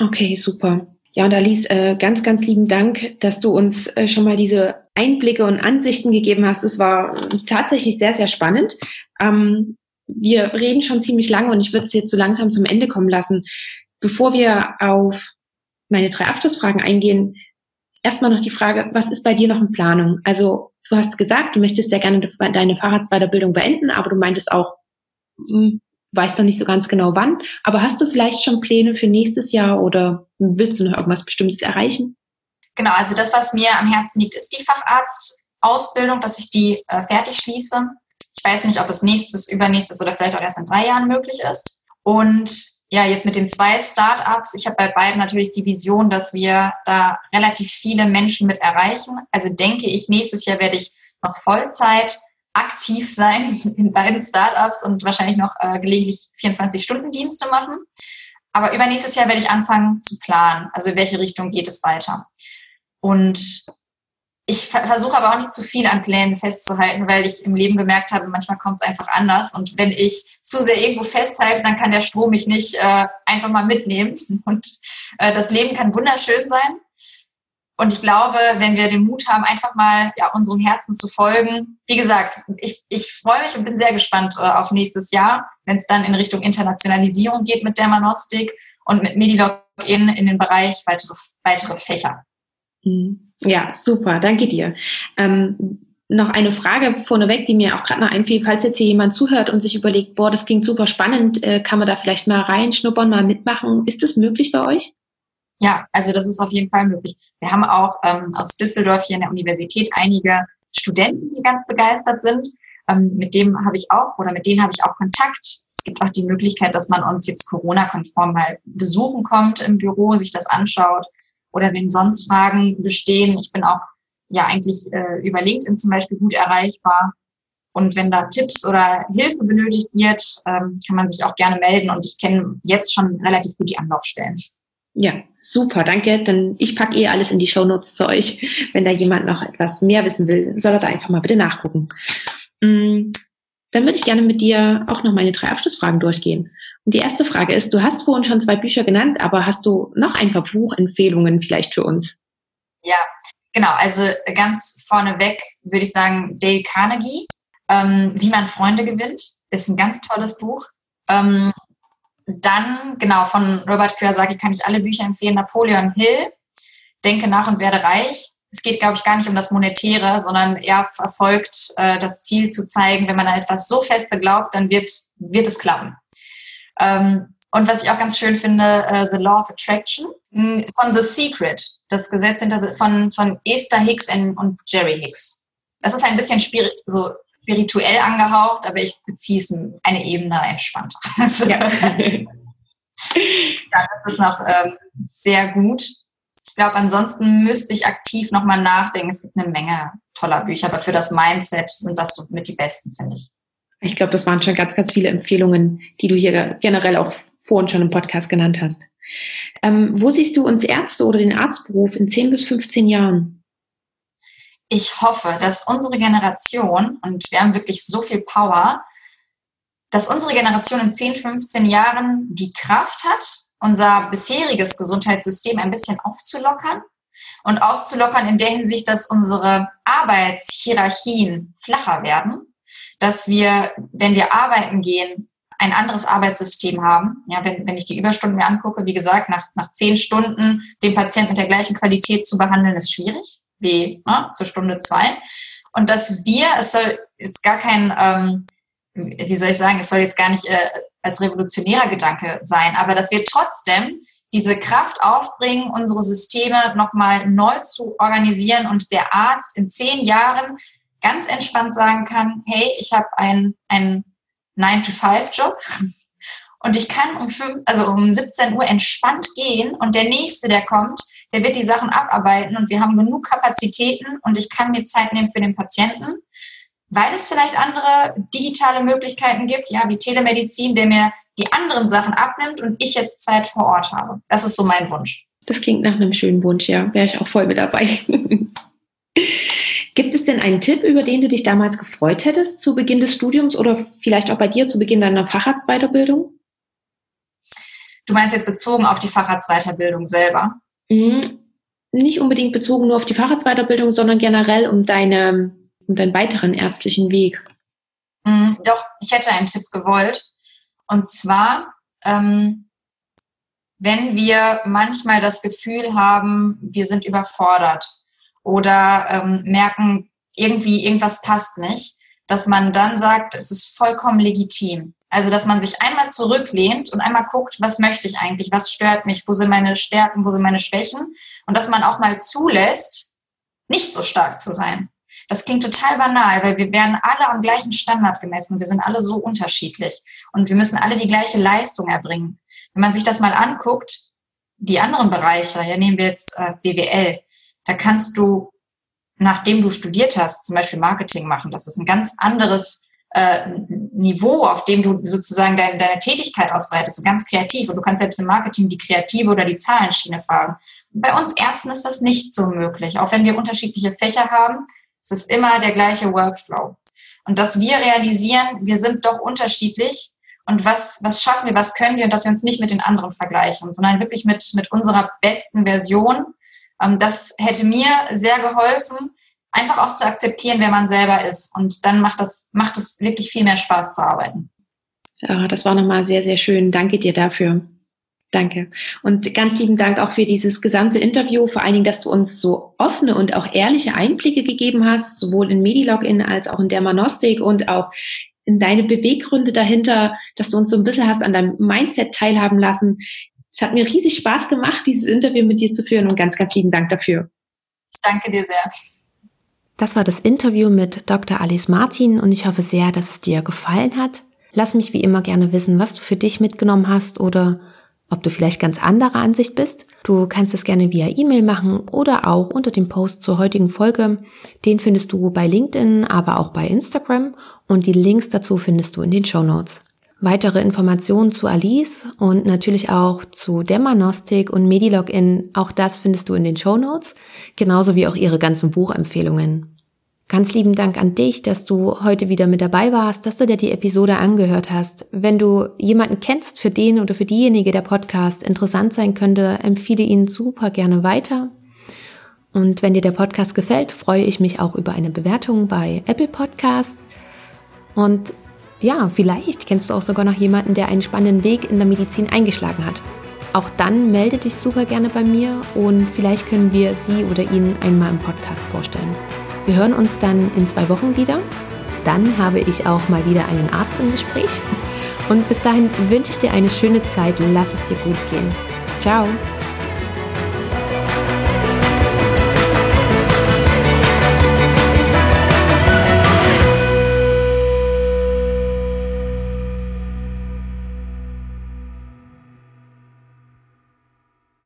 Okay, super. Ja, und Alice, äh, ganz, ganz lieben Dank, dass du uns äh, schon mal diese Einblicke und Ansichten gegeben hast. Es war tatsächlich sehr, sehr spannend. Ähm, wir reden schon ziemlich lange und ich würde es jetzt so langsam zum Ende kommen lassen. Bevor wir auf meine drei Abschlussfragen eingehen, erstmal noch die Frage, was ist bei dir noch in Planung? Also du hast gesagt, du möchtest sehr gerne deine Fahrradsweiterbildung beenden, aber du meintest auch, hm, weißt noch nicht so ganz genau wann. Aber hast du vielleicht schon Pläne für nächstes Jahr oder willst du noch irgendwas Bestimmtes erreichen? Genau, also das, was mir am Herzen liegt, ist die Facharztausbildung, dass ich die äh, fertig schließe. Ich weiß nicht, ob es nächstes, übernächstes oder vielleicht auch erst in drei Jahren möglich ist. Und ja, jetzt mit den zwei Startups, ich habe bei beiden natürlich die Vision, dass wir da relativ viele Menschen mit erreichen. Also denke ich, nächstes Jahr werde ich noch Vollzeit aktiv sein in beiden Startups und wahrscheinlich noch äh, gelegentlich 24-Stunden-Dienste machen. Aber übernächstes Jahr werde ich anfangen zu planen. Also in welche Richtung geht es weiter? Und ich versuche aber auch nicht zu viel an Plänen festzuhalten, weil ich im Leben gemerkt habe, manchmal kommt es einfach anders. Und wenn ich zu sehr irgendwo festhalte, dann kann der Strom mich nicht äh, einfach mal mitnehmen. Und äh, das Leben kann wunderschön sein. Und ich glaube, wenn wir den Mut haben, einfach mal ja, unserem Herzen zu folgen, wie gesagt, ich, ich freue mich und bin sehr gespannt äh, auf nächstes Jahr, wenn es dann in Richtung Internationalisierung geht mit Dermanostik und mit Medilogin in den Bereich weitere, weitere Fächer. Mhm. Ja, super, danke dir. Ähm, noch eine Frage vorneweg, die mir auch gerade noch einfiel, falls jetzt hier jemand zuhört und sich überlegt, boah, das klingt super spannend, äh, kann man da vielleicht mal reinschnuppern, mal mitmachen? Ist das möglich bei euch? Ja, also das ist auf jeden Fall möglich. Wir haben auch ähm, aus Düsseldorf hier in der Universität einige Studenten, die ganz begeistert sind. Ähm, mit dem habe ich auch oder mit denen habe ich auch Kontakt. Es gibt auch die Möglichkeit, dass man uns jetzt Corona-konform mal besuchen kommt im Büro, sich das anschaut oder wenn sonst Fragen bestehen. Ich bin auch ja eigentlich äh, über LinkedIn zum Beispiel gut erreichbar. Und wenn da Tipps oder Hilfe benötigt wird, ähm, kann man sich auch gerne melden. Und ich kenne jetzt schon relativ gut die Anlaufstellen. Ja, super, danke. Dann ich packe eh alles in die Show Notes zu euch. Wenn da jemand noch etwas mehr wissen will, soll er da einfach mal bitte nachgucken. Mm, dann würde ich gerne mit dir auch noch meine drei Abschlussfragen durchgehen. Und die erste Frage ist, du hast vorhin schon zwei Bücher genannt, aber hast du noch ein paar Buchempfehlungen vielleicht für uns? Ja, genau. Also ganz vorneweg würde ich sagen, Dale Carnegie, ähm, Wie man Freunde gewinnt, ist ein ganz tolles Buch. Ähm, dann, genau, von Robert Kiyosaki kann ich alle Bücher empfehlen. Napoleon Hill, Denke nach und werde reich. Es geht, glaube ich, gar nicht um das Monetäre, sondern er verfolgt äh, das Ziel zu zeigen, wenn man an etwas so feste glaubt, dann wird, wird es klappen. Ähm, und was ich auch ganz schön finde, uh, The Law of Attraction von The Secret, das Gesetz hinter, von, von Esther Hicks und Jerry Hicks. Das ist ein bisschen so spirituell angehaucht, aber ich beziehe es eine Ebene entspannter. ja. ja, das ist noch ähm, sehr gut. Ich glaube, ansonsten müsste ich aktiv nochmal nachdenken. Es gibt eine Menge toller Bücher, aber für das Mindset sind das so mit die besten, finde ich. Ich glaube, das waren schon ganz, ganz viele Empfehlungen, die du hier generell auch vorhin schon im Podcast genannt hast. Ähm, wo siehst du uns Ärzte oder den Arztberuf in 10 bis 15 Jahren? Ich hoffe, dass unsere Generation, und wir haben wirklich so viel Power, dass unsere Generation in 10, 15 Jahren die Kraft hat, unser bisheriges Gesundheitssystem ein bisschen aufzulockern und aufzulockern in der Hinsicht, dass unsere Arbeitshierarchien flacher werden dass wir, wenn wir arbeiten gehen, ein anderes Arbeitssystem haben. Ja, wenn, wenn ich die Überstunden mir angucke, wie gesagt, nach, nach zehn Stunden den Patienten mit der gleichen Qualität zu behandeln, ist schwierig, wie ne, zur Stunde zwei. Und dass wir, es soll jetzt gar kein, ähm, wie soll ich sagen, es soll jetzt gar nicht äh, als revolutionärer Gedanke sein, aber dass wir trotzdem diese Kraft aufbringen, unsere Systeme nochmal neu zu organisieren und der Arzt in zehn Jahren ganz entspannt sagen kann, hey, ich habe einen, einen 9-to-5-Job und ich kann um, 5, also um 17 Uhr entspannt gehen und der Nächste, der kommt, der wird die Sachen abarbeiten und wir haben genug Kapazitäten und ich kann mir Zeit nehmen für den Patienten, weil es vielleicht andere digitale Möglichkeiten gibt, ja, wie Telemedizin, der mir die anderen Sachen abnimmt und ich jetzt Zeit vor Ort habe. Das ist so mein Wunsch. Das klingt nach einem schönen Wunsch, ja. Wäre ich auch voll mit dabei. Gibt es denn einen Tipp, über den du dich damals gefreut hättest zu Beginn des Studiums oder vielleicht auch bei dir zu Beginn deiner Facharztweiterbildung? Du meinst jetzt bezogen auf die Facharztweiterbildung selber? Mhm. Nicht unbedingt bezogen nur auf die Facharztweiterbildung, sondern generell um, deine, um deinen weiteren ärztlichen Weg. Mhm, doch, ich hätte einen Tipp gewollt. Und zwar, ähm, wenn wir manchmal das Gefühl haben, wir sind überfordert oder ähm, merken, irgendwie irgendwas passt nicht, dass man dann sagt, es ist vollkommen legitim. Also, dass man sich einmal zurücklehnt und einmal guckt, was möchte ich eigentlich, was stört mich, wo sind meine Stärken, wo sind meine Schwächen und dass man auch mal zulässt, nicht so stark zu sein. Das klingt total banal, weil wir werden alle am gleichen Standard gemessen. Wir sind alle so unterschiedlich und wir müssen alle die gleiche Leistung erbringen. Wenn man sich das mal anguckt, die anderen Bereiche, ja, nehmen wir jetzt äh, BWL, da kannst du, nachdem du studiert hast, zum Beispiel Marketing machen. Das ist ein ganz anderes äh, Niveau, auf dem du sozusagen deine, deine Tätigkeit ausbreitest, so ganz kreativ. Und du kannst selbst im Marketing die kreative oder die Zahlenschiene fahren. bei uns Ärzten ist das nicht so möglich. Auch wenn wir unterschiedliche Fächer haben, es ist immer der gleiche Workflow. Und dass wir realisieren, wir sind doch unterschiedlich und was, was schaffen wir, was können wir und dass wir uns nicht mit den anderen vergleichen, sondern wirklich mit, mit unserer besten Version das hätte mir sehr geholfen, einfach auch zu akzeptieren, wer man selber ist. Und dann macht das, macht es wirklich viel mehr Spaß zu arbeiten. Ja, das war nochmal sehr, sehr schön. Danke dir dafür. Danke. Und ganz lieben Dank auch für dieses gesamte Interview, vor allen Dingen, dass du uns so offene und auch ehrliche Einblicke gegeben hast, sowohl in Medilogin als auch in Dermanostik und auch in deine Beweggründe dahinter, dass du uns so ein bisschen hast an deinem Mindset teilhaben lassen. Es hat mir riesig Spaß gemacht, dieses Interview mit dir zu führen und ganz, ganz lieben Dank dafür. Ich danke dir sehr. Das war das Interview mit Dr. Alice Martin und ich hoffe sehr, dass es dir gefallen hat. Lass mich wie immer gerne wissen, was du für dich mitgenommen hast oder ob du vielleicht ganz anderer Ansicht bist. Du kannst es gerne via E-Mail machen oder auch unter dem Post zur heutigen Folge. Den findest du bei LinkedIn, aber auch bei Instagram und die Links dazu findest du in den Show Notes. Weitere Informationen zu Alice und natürlich auch zu Demanostik und Medilogin, auch das findest du in den Show Notes, genauso wie auch ihre ganzen Buchempfehlungen. Ganz lieben Dank an dich, dass du heute wieder mit dabei warst, dass du dir die Episode angehört hast. Wenn du jemanden kennst, für den oder für diejenige der Podcast interessant sein könnte, empfehle ihn super gerne weiter. Und wenn dir der Podcast gefällt, freue ich mich auch über eine Bewertung bei Apple Podcasts. Und ja, vielleicht kennst du auch sogar noch jemanden, der einen spannenden Weg in der Medizin eingeschlagen hat. Auch dann melde dich super gerne bei mir und vielleicht können wir sie oder ihn einmal im Podcast vorstellen. Wir hören uns dann in zwei Wochen wieder. Dann habe ich auch mal wieder einen Arzt im Gespräch. Und bis dahin wünsche ich dir eine schöne Zeit. Lass es dir gut gehen. Ciao.